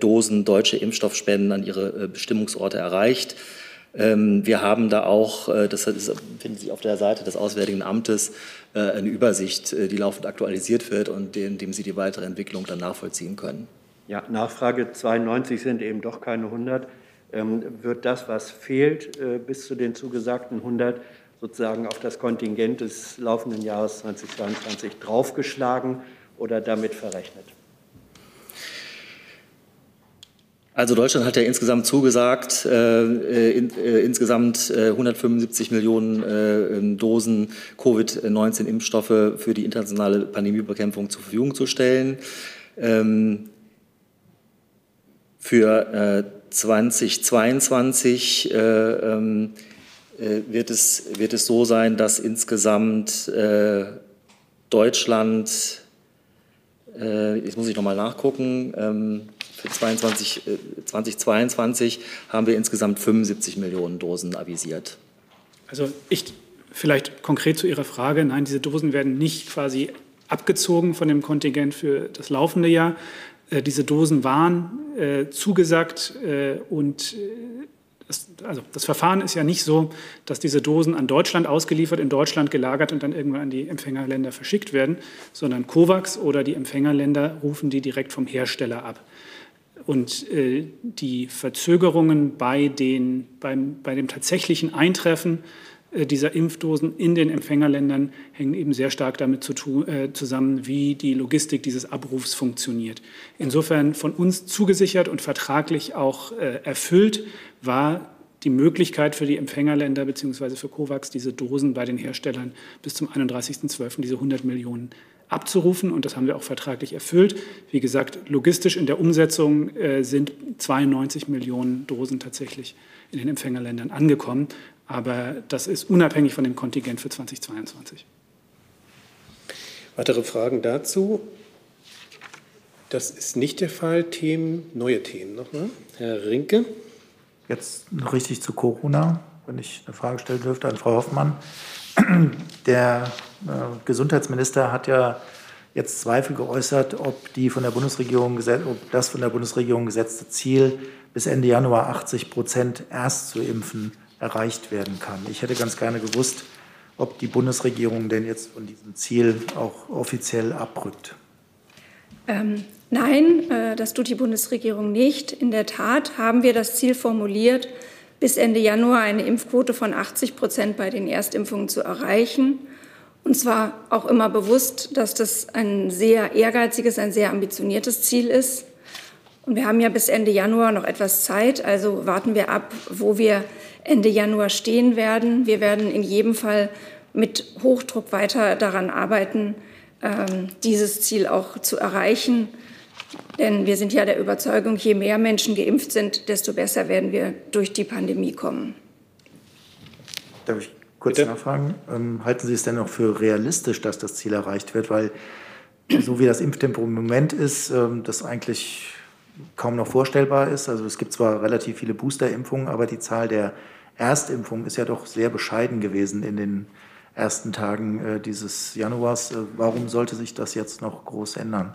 Dosen deutsche Impfstoffspenden an ihre Bestimmungsorte erreicht. Ähm, wir haben da auch, das finden Sie auf der Seite des Auswärtigen Amtes, eine Übersicht, die laufend aktualisiert wird und in dem Sie die weitere Entwicklung dann nachvollziehen können. Ja, Nachfrage 92 sind eben doch keine 100. Ähm, wird das, was fehlt, äh, bis zu den zugesagten 100 sozusagen auf das Kontingent des laufenden Jahres 2022 draufgeschlagen oder damit verrechnet? Also Deutschland hat ja insgesamt zugesagt, äh, in, äh, insgesamt äh, 175 Millionen äh, Dosen Covid-19-Impfstoffe für die internationale Pandemiebekämpfung zur Verfügung zu stellen. Ähm, für 2022 äh, ähm, äh, wird, es, wird es so sein, dass insgesamt äh, Deutschland, äh, jetzt muss ich nochmal nachgucken, ähm, für 22, 2022 haben wir insgesamt 75 Millionen Dosen avisiert. Also ich vielleicht konkret zu Ihrer Frage, nein, diese Dosen werden nicht quasi abgezogen von dem Kontingent für das laufende Jahr, äh, diese Dosen waren äh, zugesagt äh, und Das, also das Verfahren ist ja nicht so, dass diese Dosen an Deutschland ausgeliefert, in Deutschland gelagert und dann irgendwann an die Empfängerländer verschickt werden, sondern COVAX oder die Empfängerländer rufen die direkt vom Hersteller ab. Und äh, die Verzögerungen bei, den, beim, bei dem tatsächlichen Eintreffen äh, dieser Impfdosen in den Empfängerländern hängen eben sehr stark damit zu tun, äh, zusammen, wie die Logistik dieses Abrufs funktioniert. Insofern von uns zugesichert und vertraglich auch äh, erfüllt war die Möglichkeit für die Empfängerländer bzw. für COVAX, diese Dosen bei den Herstellern bis zum 31.12. diese 100 Millionen abzurufen. Und das haben wir auch vertraglich erfüllt. Wie gesagt, logistisch in der Umsetzung äh, sind 92 Millionen Dosen tatsächlich in den Empfängerländern angekommen. Aber das ist unabhängig von dem Kontingent für 2022. Weitere Fragen dazu? Das ist nicht der Fall. Themen, neue Themen nochmal. Herr Rinke. Jetzt noch richtig zu Corona, wenn ich eine Frage stellen dürfte an Frau Hoffmann. Der äh, Gesundheitsminister hat ja jetzt Zweifel geäußert, ob, die von der Bundesregierung, ob das von der Bundesregierung gesetzte Ziel, bis Ende Januar 80 Prozent erst zu impfen, erreicht werden kann. Ich hätte ganz gerne gewusst, ob die Bundesregierung denn jetzt von diesem Ziel auch offiziell abrückt. Ähm, nein, äh, das tut die Bundesregierung nicht. In der Tat haben wir das Ziel formuliert, bis Ende Januar eine Impfquote von 80 Prozent bei den Erstimpfungen zu erreichen. Und zwar auch immer bewusst, dass das ein sehr ehrgeiziges, ein sehr ambitioniertes Ziel ist. Und wir haben ja bis Ende Januar noch etwas Zeit, also warten wir ab, wo wir Ende Januar stehen werden. Wir werden in jedem Fall mit Hochdruck weiter daran arbeiten, ähm, dieses Ziel auch zu erreichen. Denn wir sind ja der Überzeugung, je mehr Menschen geimpft sind, desto besser werden wir durch die Pandemie kommen. Darf ich kurz Bitte? nachfragen? Ähm, halten Sie es denn noch für realistisch, dass das Ziel erreicht wird? Weil so wie das Impftempo im Moment ist, ähm, das eigentlich kaum noch vorstellbar ist. Also es gibt zwar relativ viele Boosterimpfungen, aber die Zahl der Erstimpfungen ist ja doch sehr bescheiden gewesen in den ersten Tagen äh, dieses Januars. Äh, warum sollte sich das jetzt noch groß ändern?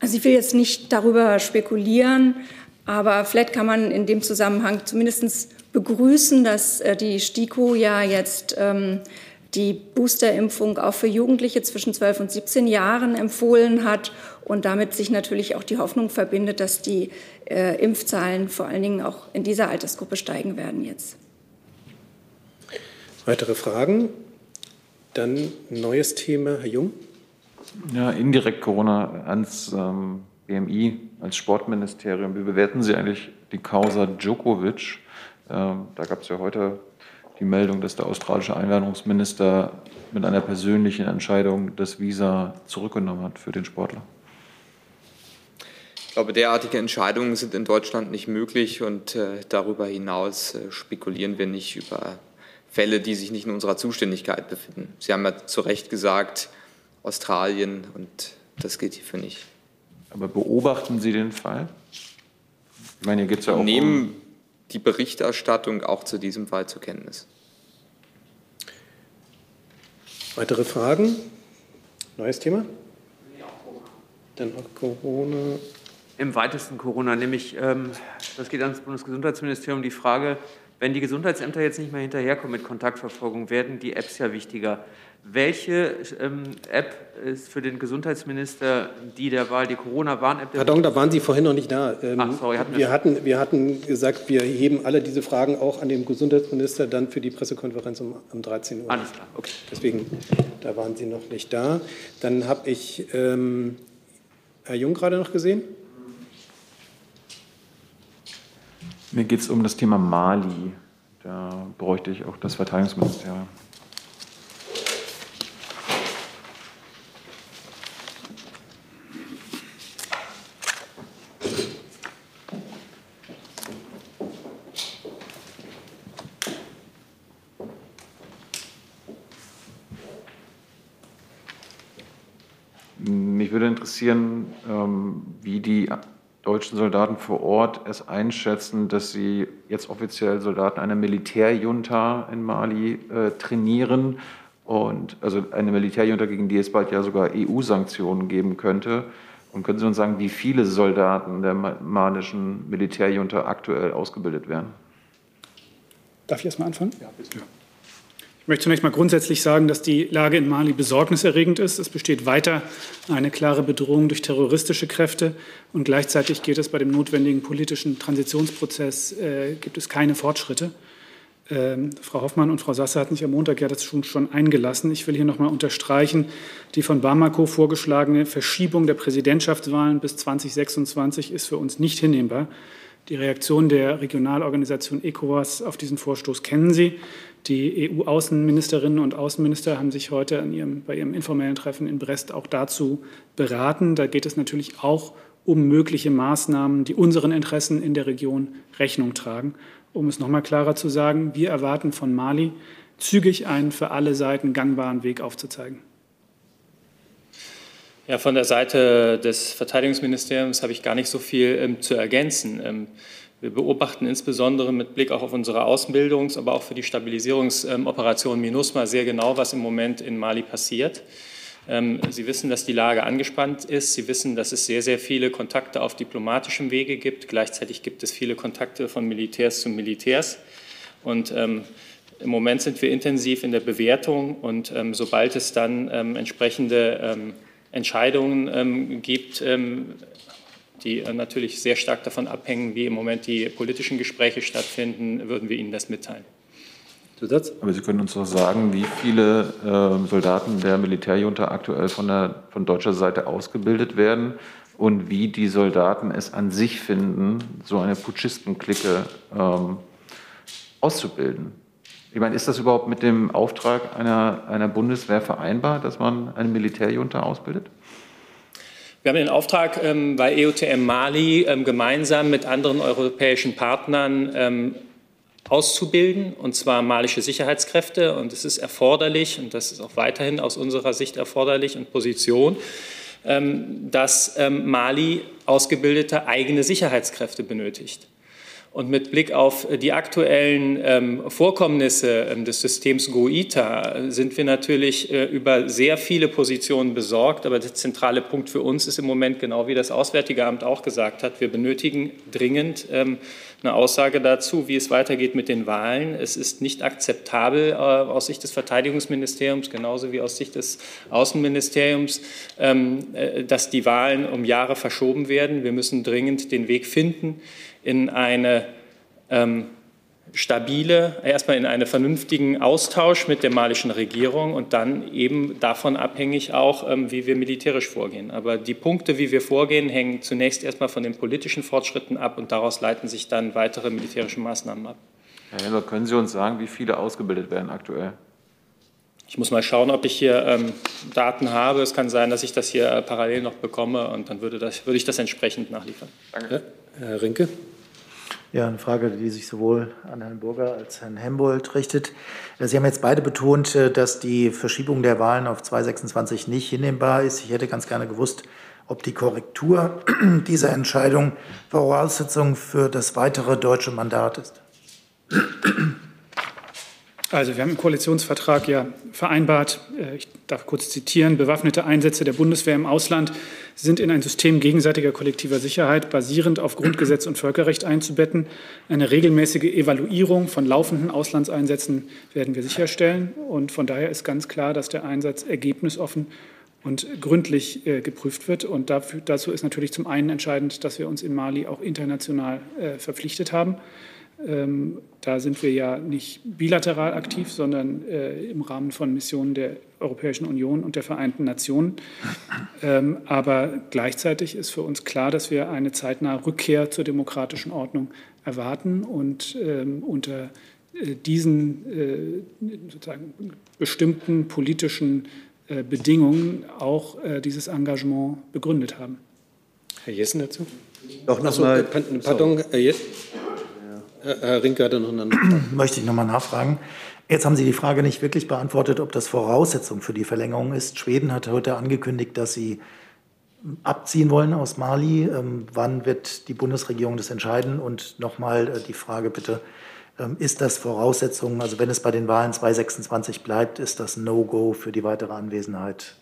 Also ich will jetzt nicht darüber spekulieren, aber vielleicht kann man in dem Zusammenhang zumindest begrüßen, dass äh, die STIKO ja jetzt ähm, die Boosterimpfung auch für Jugendliche zwischen 12 und 17 Jahren empfohlen hat und damit sich natürlich auch die Hoffnung verbindet, dass die äh, Impfzahlen vor allen Dingen auch in dieser Altersgruppe steigen werden jetzt. Weitere Fragen? Dann neues Thema, Herr Jung. Ja, indirekt Corona ans ähm, BMI, als Sportministerium. Wie bewerten Sie eigentlich die Causa Djokovic? Ähm, da gab es ja heute die Meldung, dass der australische Einwanderungsminister mit einer persönlichen Entscheidung das Visa zurückgenommen hat für den Sportler. Ich glaube, derartige Entscheidungen sind in Deutschland nicht möglich und äh, darüber hinaus äh, spekulieren wir nicht über Fälle, die sich nicht in unserer Zuständigkeit befinden. Sie haben ja zu Recht gesagt, Australien und das gilt hierfür nicht. Aber beobachten Sie den Fall? Ich meine, hier geht es ja auch Nehmen um die Berichterstattung auch zu diesem Fall zur Kenntnis. Weitere Fragen? Neues Thema? Dann noch Corona. Im weitesten Corona, nämlich, ähm, das geht ans Bundesgesundheitsministerium, die Frage, wenn die Gesundheitsämter jetzt nicht mehr hinterherkommen mit Kontaktverfolgung, werden die Apps ja wichtiger. Welche ähm, App ist für den Gesundheitsminister die der Wahl, die Corona-Warn-App? Pardon, da waren Sie vorhin noch nicht da. Ähm, Ach, sorry, hatten wir, hatten, wir hatten gesagt, wir heben alle diese Fragen auch an den Gesundheitsminister dann für die Pressekonferenz um, um 13 Uhr. Alles klar, okay. Deswegen, da waren Sie noch nicht da. Dann habe ich ähm, Herr Jung gerade noch gesehen. Mir geht es um das Thema Mali. Da bräuchte ich auch das Verteidigungsministerium. Mich würde interessieren, ähm, wie die deutschen Soldaten vor Ort es einschätzen, dass sie jetzt offiziell Soldaten einer Militärjunta in Mali äh, trainieren und also eine Militärjunta, gegen die es bald ja sogar EU-Sanktionen geben könnte. Und können Sie uns sagen, wie viele Soldaten der malischen Militärjunta aktuell ausgebildet werden? Darf ich erst mal anfangen? Ja, bitte. Ja. Ich möchte zunächst mal grundsätzlich sagen, dass die Lage in Mali besorgniserregend ist. Es besteht weiter eine klare Bedrohung durch terroristische Kräfte und gleichzeitig geht es bei dem notwendigen politischen Transitionsprozess, äh, gibt es keine Fortschritte. Ähm, Frau Hoffmann und Frau Sasse hatten sich am Montag ja das schon, schon eingelassen. Ich will hier noch mal unterstreichen, die von Bamako vorgeschlagene Verschiebung der Präsidentschaftswahlen bis 2026 ist für uns nicht hinnehmbar. Die Reaktion der Regionalorganisation ECOWAS auf diesen Vorstoß kennen Sie. Die EU-Außenministerinnen und Außenminister haben sich heute ihrem, bei ihrem informellen Treffen in Brest auch dazu beraten. Da geht es natürlich auch um mögliche Maßnahmen, die unseren Interessen in der Region Rechnung tragen um es noch mal klarer zu sagen, wir erwarten von Mali, zügig einen für alle Seiten gangbaren Weg aufzuzeigen. Ja, von der Seite des Verteidigungsministeriums habe ich gar nicht so viel ähm, zu ergänzen. Ähm, wir beobachten insbesondere mit Blick auch auf unsere Ausbildungs-, aber auch für die Stabilisierungsoperation MINUSMA sehr genau, was im Moment in Mali passiert. Ähm, Sie wissen, dass die Lage angespannt ist. Sie wissen, dass es sehr, sehr viele Kontakte auf diplomatischem Wege gibt. Gleichzeitig gibt es viele Kontakte von Militärs zu Militärs. Und ähm, im Moment sind wir intensiv in der Bewertung und ähm, sobald es dann ähm, entsprechende ähm, Entscheidungen ähm, gibt, die äh, natürlich sehr stark davon abhängen, wie im Moment die politischen Gespräche stattfinden, würden wir Ihnen das mitteilen. Zusatz? Aber Sie können uns doch sagen, wie viele äh, Soldaten der Militärjunta aktuell von, der, von deutscher Seite ausgebildet werden und wie die Soldaten es an sich finden, so eine Putschistenklicke ähm, auszubilden. Ich meine, ist das überhaupt mit dem Auftrag einer, einer Bundeswehr vereinbar, dass man eine Militärjunta ausbildet? Wir haben den Auftrag ähm, bei EUTM Mali ähm, gemeinsam mit anderen europäischen Partnern ähm, auszubilden, und zwar malische Sicherheitskräfte. Und es ist erforderlich, und das ist auch weiterhin aus unserer Sicht erforderlich und Position, ähm, dass ähm, Mali ausgebildete eigene Sicherheitskräfte benötigt. Und mit Blick auf die aktuellen ähm, Vorkommnisse ähm, des Systems GOITA sind wir natürlich äh, über sehr viele Positionen besorgt. Aber der zentrale Punkt für uns ist im Moment, genau wie das Auswärtige Amt auch gesagt hat, wir benötigen dringend ähm, eine Aussage dazu, wie es weitergeht mit den Wahlen. Es ist nicht akzeptabel äh, aus Sicht des Verteidigungsministeriums, genauso wie aus Sicht des Außenministeriums, ähm, äh, dass die Wahlen um Jahre verschoben werden. Wir müssen dringend den Weg finden, in eine ähm, stabile, erstmal in einen vernünftigen Austausch mit der malischen Regierung und dann eben davon abhängig auch, ähm, wie wir militärisch vorgehen. Aber die Punkte, wie wir vorgehen, hängen zunächst erstmal von den politischen Fortschritten ab und daraus leiten sich dann weitere militärische Maßnahmen ab. Herr Henner, können Sie uns sagen, wie viele ausgebildet werden aktuell? Ich muss mal schauen, ob ich hier ähm, Daten habe. Es kann sein, dass ich das hier äh, parallel noch bekomme und dann würde, das, würde ich das entsprechend nachliefern. Danke. Herr Rinke. Ja, eine Frage, die sich sowohl an Herrn Burger als Herrn Hembold richtet. Sie haben jetzt beide betont, äh, dass die Verschiebung der Wahlen auf 2026 nicht hinnehmbar ist. Ich hätte ganz gerne gewusst, ob die Korrektur dieser Entscheidung Voraussetzung für das weitere deutsche Mandat ist. Also wir haben im Koalitionsvertrag ja vereinbart, äh, ich darf kurz zitieren, bewaffnete Einsätze der Bundeswehr im Ausland sind in ein System gegenseitiger kollektiver Sicherheit basierend auf Grundgesetz und Völkerrecht einzubetten. Eine regelmäßige Evaluierung von laufenden Auslandseinsätzen werden wir sicherstellen. Und von daher ist ganz klar, dass der Einsatz ergebnisoffen und gründlich äh, geprüft wird. Und dafür, dazu ist natürlich zum einen entscheidend, dass wir uns in Mali auch international äh, verpflichtet haben. Ähm, da sind wir ja nicht bilateral aktiv, sondern äh, im Rahmen von Missionen der Europäischen Union und der Vereinten Nationen. Ähm, aber gleichzeitig ist für uns klar, dass wir eine zeitnahe Rückkehr zur demokratischen Ordnung erwarten und ähm, unter äh, diesen äh, sozusagen bestimmten politischen äh, Bedingungen auch äh, dieses Engagement begründet haben. Herr Jessen dazu? Doch noch mal, pardon, Herr Jessen. Herr Rinke hatte noch eine. Möchte ich noch mal nachfragen. Jetzt haben Sie die Frage nicht wirklich beantwortet, ob das Voraussetzung für die Verlängerung ist. Schweden hat heute angekündigt, dass sie abziehen wollen aus Mali. Ähm, wann wird die Bundesregierung das entscheiden? Und nochmal äh, die Frage bitte, ähm, ist das Voraussetzung, also wenn es bei den Wahlen 2026 bleibt, ist das No-Go für die weitere Anwesenheit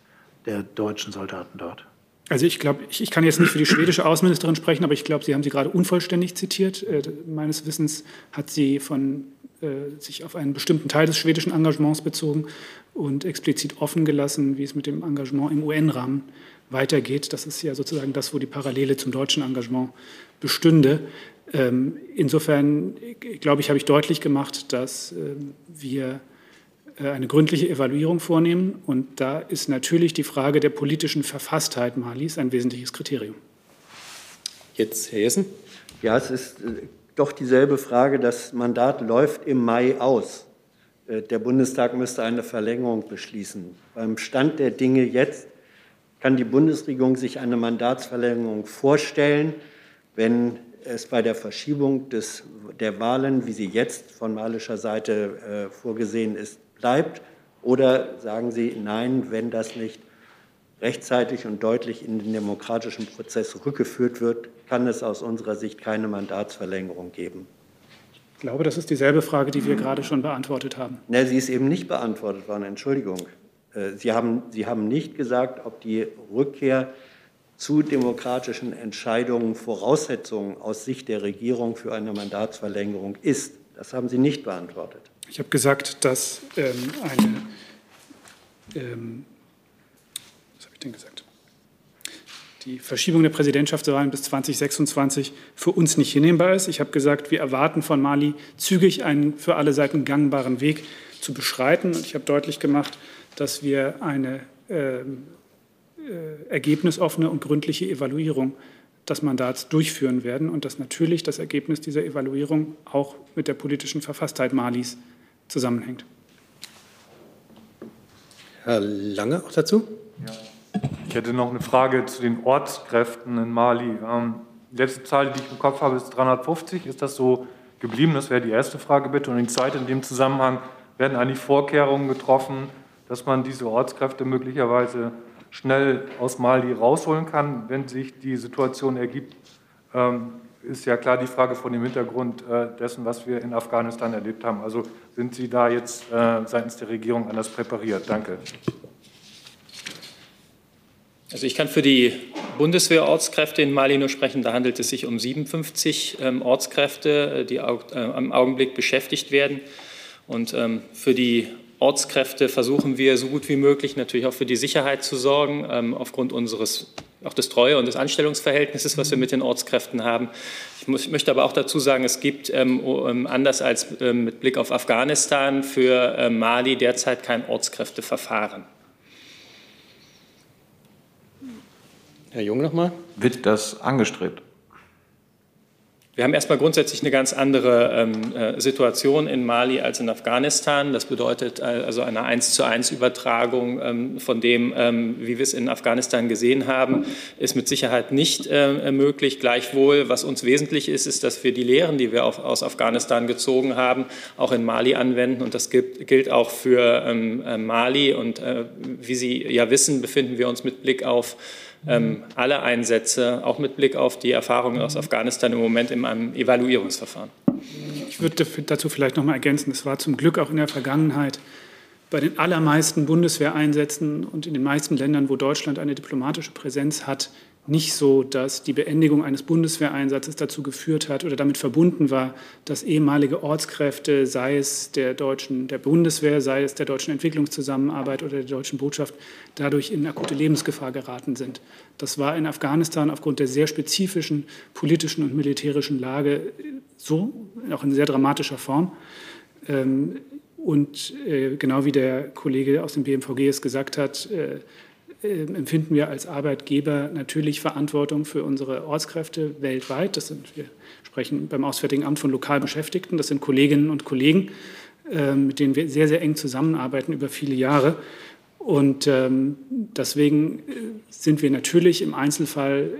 der deutschen Soldaten dort? Also ich glaube, ich, ich, kann jetzt nicht für die schwedische Außenministerin sprechen, aber ich glaube, Sie haben sie gerade unvollständig zitiert. Äh, meines Wissens hat sie von, äh, sich auf einen bestimmten Teil des schwedischen Engagements bezogen und explizit offen gelassen, wie es mit dem Engagement im UN-Rahmen weitergeht. Das ist ja sozusagen das, wo die Parallele zum deutschen Engagement bestünde. Ähm, insofern, glaube ich, habe ich deutlich gemacht, dass ähm, wir äh, eine gründliche Evaluierung vornehmen. Und da ist natürlich die Frage der politischen Verfasstheit Malis ein wesentliches Kriterium. Jetzt Herr Jessen. Ja, es ist äh, doch dieselbe Frage. Das Mandat läuft im Mai aus. Äh, der Bundestag müsste eine Verlängerung beschließen. Beim Stand der Dinge jetzt kann die Bundesregierung sich eine Mandatsverlängerung vorstellen, wenn es bei der Verschiebung des, der Wahlen, wie sie jetzt von malischer Seite äh, vorgesehen ist, bleibt? Oder sagen Sie, nein, wenn das nicht rechtzeitig und deutlich in den demokratischen Prozess rückgeführt wird, kann es aus unserer Sicht keine Mandatsverlängerung geben? Ich glaube, das ist dieselbe Frage, die wir gerade schon beantwortet haben. Ne, sie ist eben nicht beantwortet worden, Entschuldigung. Äh, sie haben, sie haben nicht gesagt, ob die Rückkehr zu demokratischen Entscheidungen Voraussetzungen aus Sicht der Regierung für eine Mandatsverlängerung ist. Das haben Sie nicht beantwortet. Ich habe gesagt, dass ähm, eine, ähm, was habe ich denn gesagt? Die Verschiebung der Präsidentschaftswahlen bis 2026 für uns nicht hinnehmbar ist. Ich habe gesagt, wir erwarten von Mali zügig einen für alle Seiten gangbaren Weg zu beschreiten. Und ich habe deutlich gemacht, dass wir eine ähm, äh, ergebnisoffene und gründliche Evaluierung des Mandats durchführen werden und dass natürlich das Ergebnis dieser Evaluierung auch mit der politischen Verfasstheit Malis zusammenhängt. Herr Lange auch dazu? Ja. Ich hätte noch eine Frage zu den Ortskräften in Mali. Ähm, die letzte Zahl, die ich im Kopf habe, ist 350. Ist das so geblieben? Das wäre die erste Frage bitte. Und die zweite in dem Zusammenhang, werden eigentlich Vorkehrungen getroffen, dass man diese Ortskräfte möglicherweise schnell aus Mali rausholen kann, wenn sich die Situation ergibt? Ähm, ist ja klar die Frage von dem Hintergrund äh, dessen, was wir in Afghanistan erlebt haben. Also sind Sie da jetzt äh, seitens der Regierung anders präpariert? Danke. Also ich kann für die Bundeswehrortskräfte in Mali nur sprechen. Da handelt es sich um 57 ähm, Ortskräfte, äh, die im Augenblick beschäftigt werden. Und ähm, für die Ortskräfte versuchen wir so gut wie möglich natürlich auch für die Sicherheit zu sorgen, ähm, aufgrund unseres auch des Treue- und des Anstellungsverhältnisses, was wir mit den Ortskräften haben. Ich, muss, ich möchte aber auch dazu sagen, es gibt ähm, ähm anders als ähm, mit Blick auf Afghanistan für ähm, Mali derzeit kein Ortskräfteverfahren. Herr Jung nochmal. Wird das angestrebt? Wir haben erstmal grundsätzlich eine ganz andere ähm, äh, Situation in Mali als in Afghanistan. Das bedeutet äh, also eine eins zu eins Übertragung ähm, von dem, ähm, wie wir es in Afghanistan gesehen haben, ist mit Sicherheit nicht äh, möglich. Gleichwohl, was uns wesentlich ist, ist, dass wir die Lehren, die wir auf, aus Afghanistan gezogen haben, auch in Mali anwenden. Und das gilt, gilt auch für ähm, äh, Mali. Und äh, wie Sie ja wissen, befinden wir uns mit Blick auf ähm, alle Einsätze, auch mit Blick auf die Erfahrungen aus Afghanistan im Moment in einem Evaluierungsverfahren. Ich würde dazu vielleicht noch mal ergänzen, es war zum Glück auch in der Vergangenheit bei den allermeisten Bundeswehreinsätzen und in den meisten Ländern, wo Deutschland eine diplomatische Präsenz hat, nicht so, dass die Beendigung eines Bundeswehreinsatzes dazu geführt hat oder damit verbunden war, dass ehemalige Ortskräfte, sei es der deutschen, der Bundeswehr, sei es der deutschen Entwicklungszusammenarbeit oder der deutschen Botschaft, dadurch in akute Lebensgefahr geraten sind. Das war in Afghanistan aufgrund der sehr spezifischen politischen und militärischen Lage so, auch in sehr dramatischer Form. Ähm, und äh, genau wie der Kollege aus dem BMVG es gesagt hat, äh, empfinden wir als Arbeitgeber natürlich Verantwortung für unsere Ortskräfte weltweit. Das sind, wir sprechen beim Auswärtigen Amt von lokal Beschäftigten. Das sind Kolleginnen und Kollegen, äh, mit denen wir sehr, sehr eng zusammenarbeiten über viele Jahre. Und ähm, deswegen äh, sind wir natürlich im Einzelfall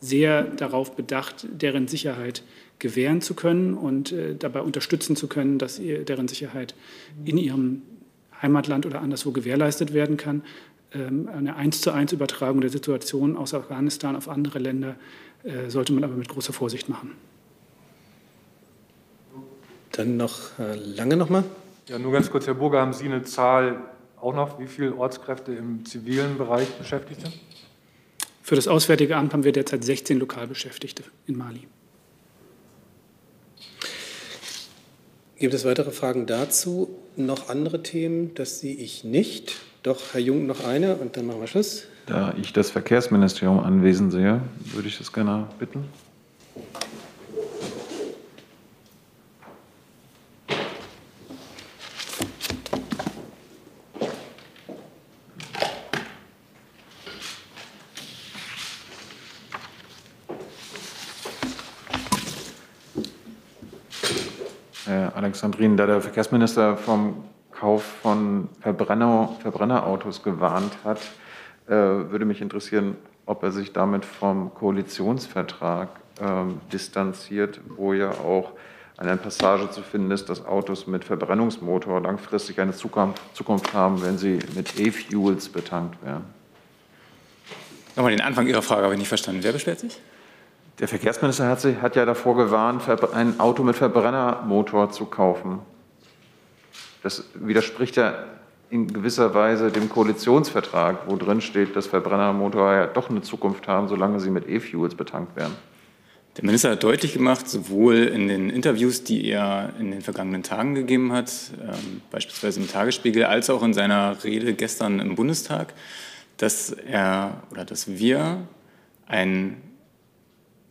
sehr darauf bedacht, deren Sicherheit gewähren zu können und dabei unterstützen zu können, dass deren Sicherheit in ihrem Heimatland oder anderswo gewährleistet werden kann. Ähm, eine eins zu eins Übertragung der Situation aus Afghanistan auf andere Länder äh, sollte man aber mit großer Vorsicht machen. Dann noch äh, lange noch mal. Ja, nur ganz kurz, Herr Burger, haben Sie eine Zahl auch noch, wie viele Ortskräfte im zivilen Bereich beschäftigt sind? Für das Auswärtige Amt haben wir derzeit 16 Lokalbeschäftigte in Mali. Gibt es weitere Fragen dazu? Noch andere Themen? Das sehe ich nicht. Doch, Herr Jung, noch eine und dann machen wir Schluss. Da ich das Verkehrsministerium anwesend sehe, würde ich das gerne bitten. Alexandrin, da der Verkehrsminister vom Kauf von Verbrenner, Verbrennerautos gewarnt hat, äh, würde mich interessieren, ob er sich damit vom Koalitionsvertrag äh, distanziert, wo ja auch eine Passage zu finden ist, dass Autos mit Verbrennungsmotor langfristig eine Zukunft, Zukunft haben, wenn sie mit E-Fuels betankt werden. Nochmal den Anfang Ihrer Frage habe ich nicht verstanden. Wer beschwert sich? Der Verkehrsminister hat, sich, hat ja davor gewarnt, ein Auto mit Verbrennermotor zu kaufen. Das widerspricht ja in gewisser Weise dem Koalitionsvertrag, wo drin steht, dass Verbrennermotor ja doch eine Zukunft haben, solange sie mit E-Fuels betankt werden. Der Minister hat deutlich gemacht, sowohl in den Interviews, die er in den vergangenen Tagen gegeben hat, ähm, beispielsweise im Tagesspiegel, als auch in seiner Rede gestern im Bundestag, dass er oder dass wir ein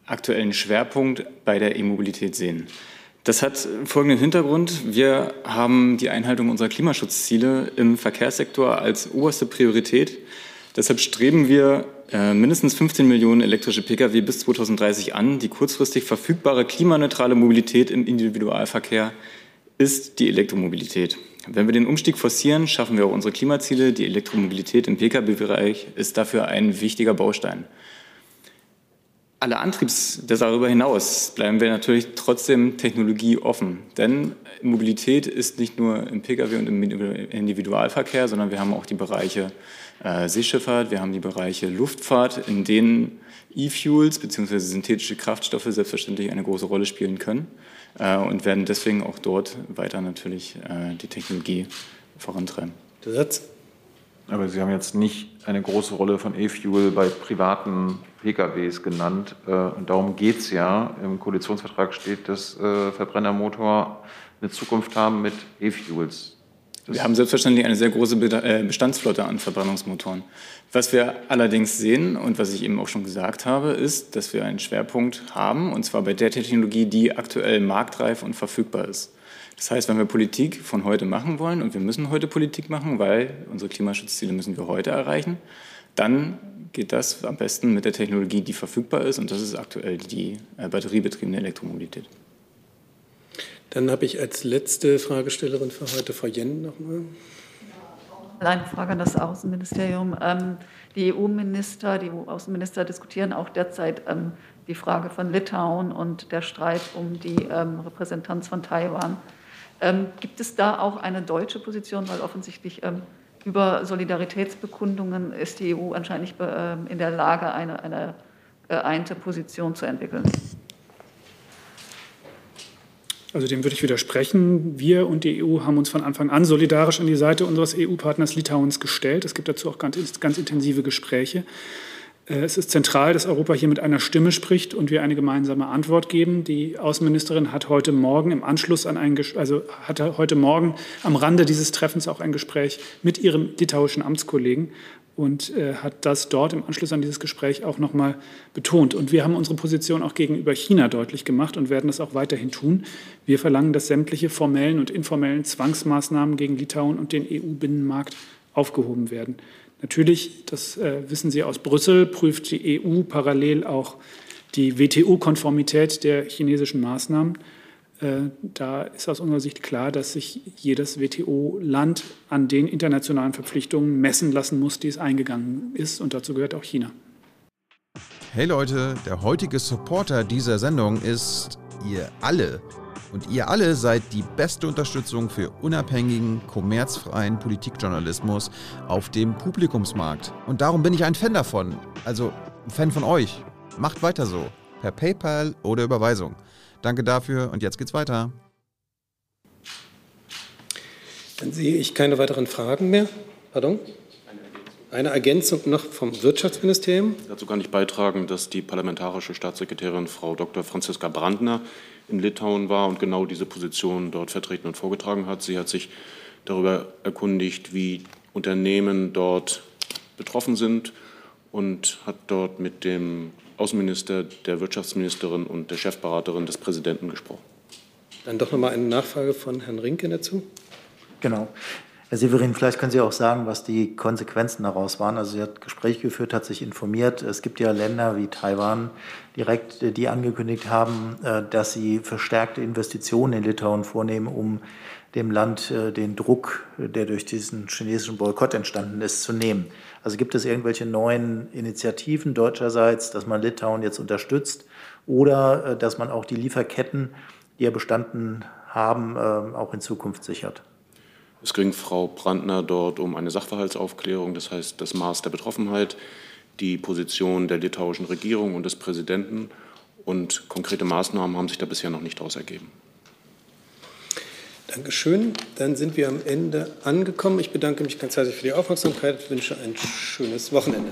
aktuellen Schwerpunkt bei der E-Mobilität sehen. Das hat folgenden Hintergrund. Wir haben die Einhaltung unserer Klimaschutzziele im Verkehrssektor als oberste Priorität. Deshalb streben wir äh, mindestens 15 Millionen elektrische Pkw bis 2030 an. Die kurzfristig verfügbare klimaneutrale Mobilität im Individualverkehr ist die Elektromobilität. Wenn wir den Umstieg forcieren, schaffen wir auch unsere Klimaziele. Die Elektromobilität im Pkw-Bereich ist dafür ein wichtiger Baustein alle Antriebs, darüber hinaus bleiben wir natürlich trotzdem technologieoffen. Denn Mobilität ist nicht nur im Pkw und im Individualverkehr, sondern wir haben auch die Bereiche äh, Seeschifffahrt, wir haben die Bereiche Luftfahrt, in denen E-Fuels bzw. synthetische Kraftstoffe selbstverständlich eine große Rolle spielen können äh, und werden deswegen auch dort weiter natürlich äh, die Technologie vorantreiben. Der Satz. Aber Sie haben jetzt nicht eine große Rolle von E-Fuel bei privaten PKWs genannt. Äh, und darum geht es ja. Im Koalitionsvertrag steht, dass äh, Verbrennermotor eine Zukunft haben mit E-Fuels. Wir haben selbstverständlich eine sehr große äh, Bestandsflotte an Verbrennungsmotoren. Was wir allerdings sehen und was ich eben auch schon gesagt habe, ist, dass wir einen Schwerpunkt haben, und zwar bei der Technologie, die aktuell marktreif und verfügbar ist. Das heißt, wenn wir Politik von heute machen wollen, und wir müssen heute Politik machen, weil unsere Klimaschutzziele müssen wir heute erreichen, dann geht das am besten mit der Technologie, die verfügbar ist, und das ist aktuell die äh, batteriebetriebene Elektromobilität. Dann habe ich als letzte Fragestellerin für heute Frau Jen nochmal. Eine Frage an das Außenministerium. Ähm, die EU-Minister, die EU-Außenminister diskutieren auch derzeit ähm, die Frage von Litauen und der Streit um die ähm, Repräsentanz von Taiwan. Ähm, gibt es da auch eine deutsche Position, weil offensichtlich ähm, über Solidaritätsbekundungen ist die EU anscheinend ähm, in der Lage, eine, eine geeinte Position zu entwickeln? Also dem würde ich widersprechen. Wir und die EU haben uns von Anfang an solidarisch an die Seite unseres EU-Partners Litauens gestellt. Es gibt dazu auch ganz, ganz intensive Gespräche. Äh, es ist zentral, dass Europa hier mit einer Stimme spricht und wir eine gemeinsame Antwort geben. Die Außenministerin hat heute Morgen im Anschluss an ein, also hatte heute Morgen am Rande dieses Treffens auch ein Gespräch mit ihrem litauischen Amtskollegen und äh, hat das dort im Anschluss an dieses Gespräch auch noch mal betont. Und wir haben unsere Position auch gegenüber China deutlich gemacht und werden das auch weiterhin tun. Wir verlangen, dass sämtliche formellen und informellen Zwangsmaßnahmen gegen Litauen und den EU-Binnenmarkt aufgehoben werden. Natürlich, das äh, wissen Sie aus Brüssel, prüft die EU parallel auch die WTO-Konformität der chinesischen Maßnahmen. Äh, da ist aus unserer Sicht klar, dass sich jedes WTO-Land an den internationalen Verpflichtungen messen lassen muss, die es eingegangen ist. Und dazu gehört auch China. Hey Leute, der heutige Supporter dieser Sendung ist ihr alle. Und ihr alle seid die beste Unterstützung für unabhängigen, kommerzfreien Politikjournalismus auf dem Publikumsmarkt. Und darum bin ich ein Fan davon. Also ein Fan von euch. Macht weiter so. Per PayPal oder Überweisung. Danke dafür und jetzt geht's weiter. Dann sehe ich keine weiteren Fragen mehr. Pardon? Eine Ergänzung noch vom Wirtschaftsministerium. Dazu kann ich beitragen, dass die parlamentarische Staatssekretärin Frau Dr. Franziska Brandner in Litauen war und genau diese Position dort vertreten und vorgetragen hat. Sie hat sich darüber erkundigt, wie Unternehmen dort betroffen sind und hat dort mit dem Außenminister, der Wirtschaftsministerin und der Chefberaterin des Präsidenten gesprochen. Dann doch noch mal eine Nachfrage von Herrn Rinke dazu. Genau. Herr Severin, vielleicht können Sie auch sagen, was die Konsequenzen daraus waren. Also sie hat Gespräche geführt, hat sich informiert. Es gibt ja Länder wie Taiwan direkt, die angekündigt haben, äh, dass sie verstärkte Investitionen in Litauen vornehmen, um dem Land äh, den Druck, der durch diesen chinesischen Boykott entstanden ist, zu nehmen. Also gibt es irgendwelche neuen Initiativen deutscherseits, dass man Litauen jetzt unterstützt oder äh, dass man auch die Lieferketten, die ja bestanden haben, auch in Zukunft sichert? Es ging Frau Brandner dort um eine Sachverhaltsaufklärung, das heißt das Maß der Betroffenheit, die Position der litauischen Regierung und des Präsidenten und konkrete Maßnahmen haben sich da bisher noch nicht daraus ergeben. Dankeschön. Dann sind wir am Ende angekommen. Ich bedanke mich ganz herzlich für die Aufmerksamkeit. Ich wünsche ein schönes Wochenende.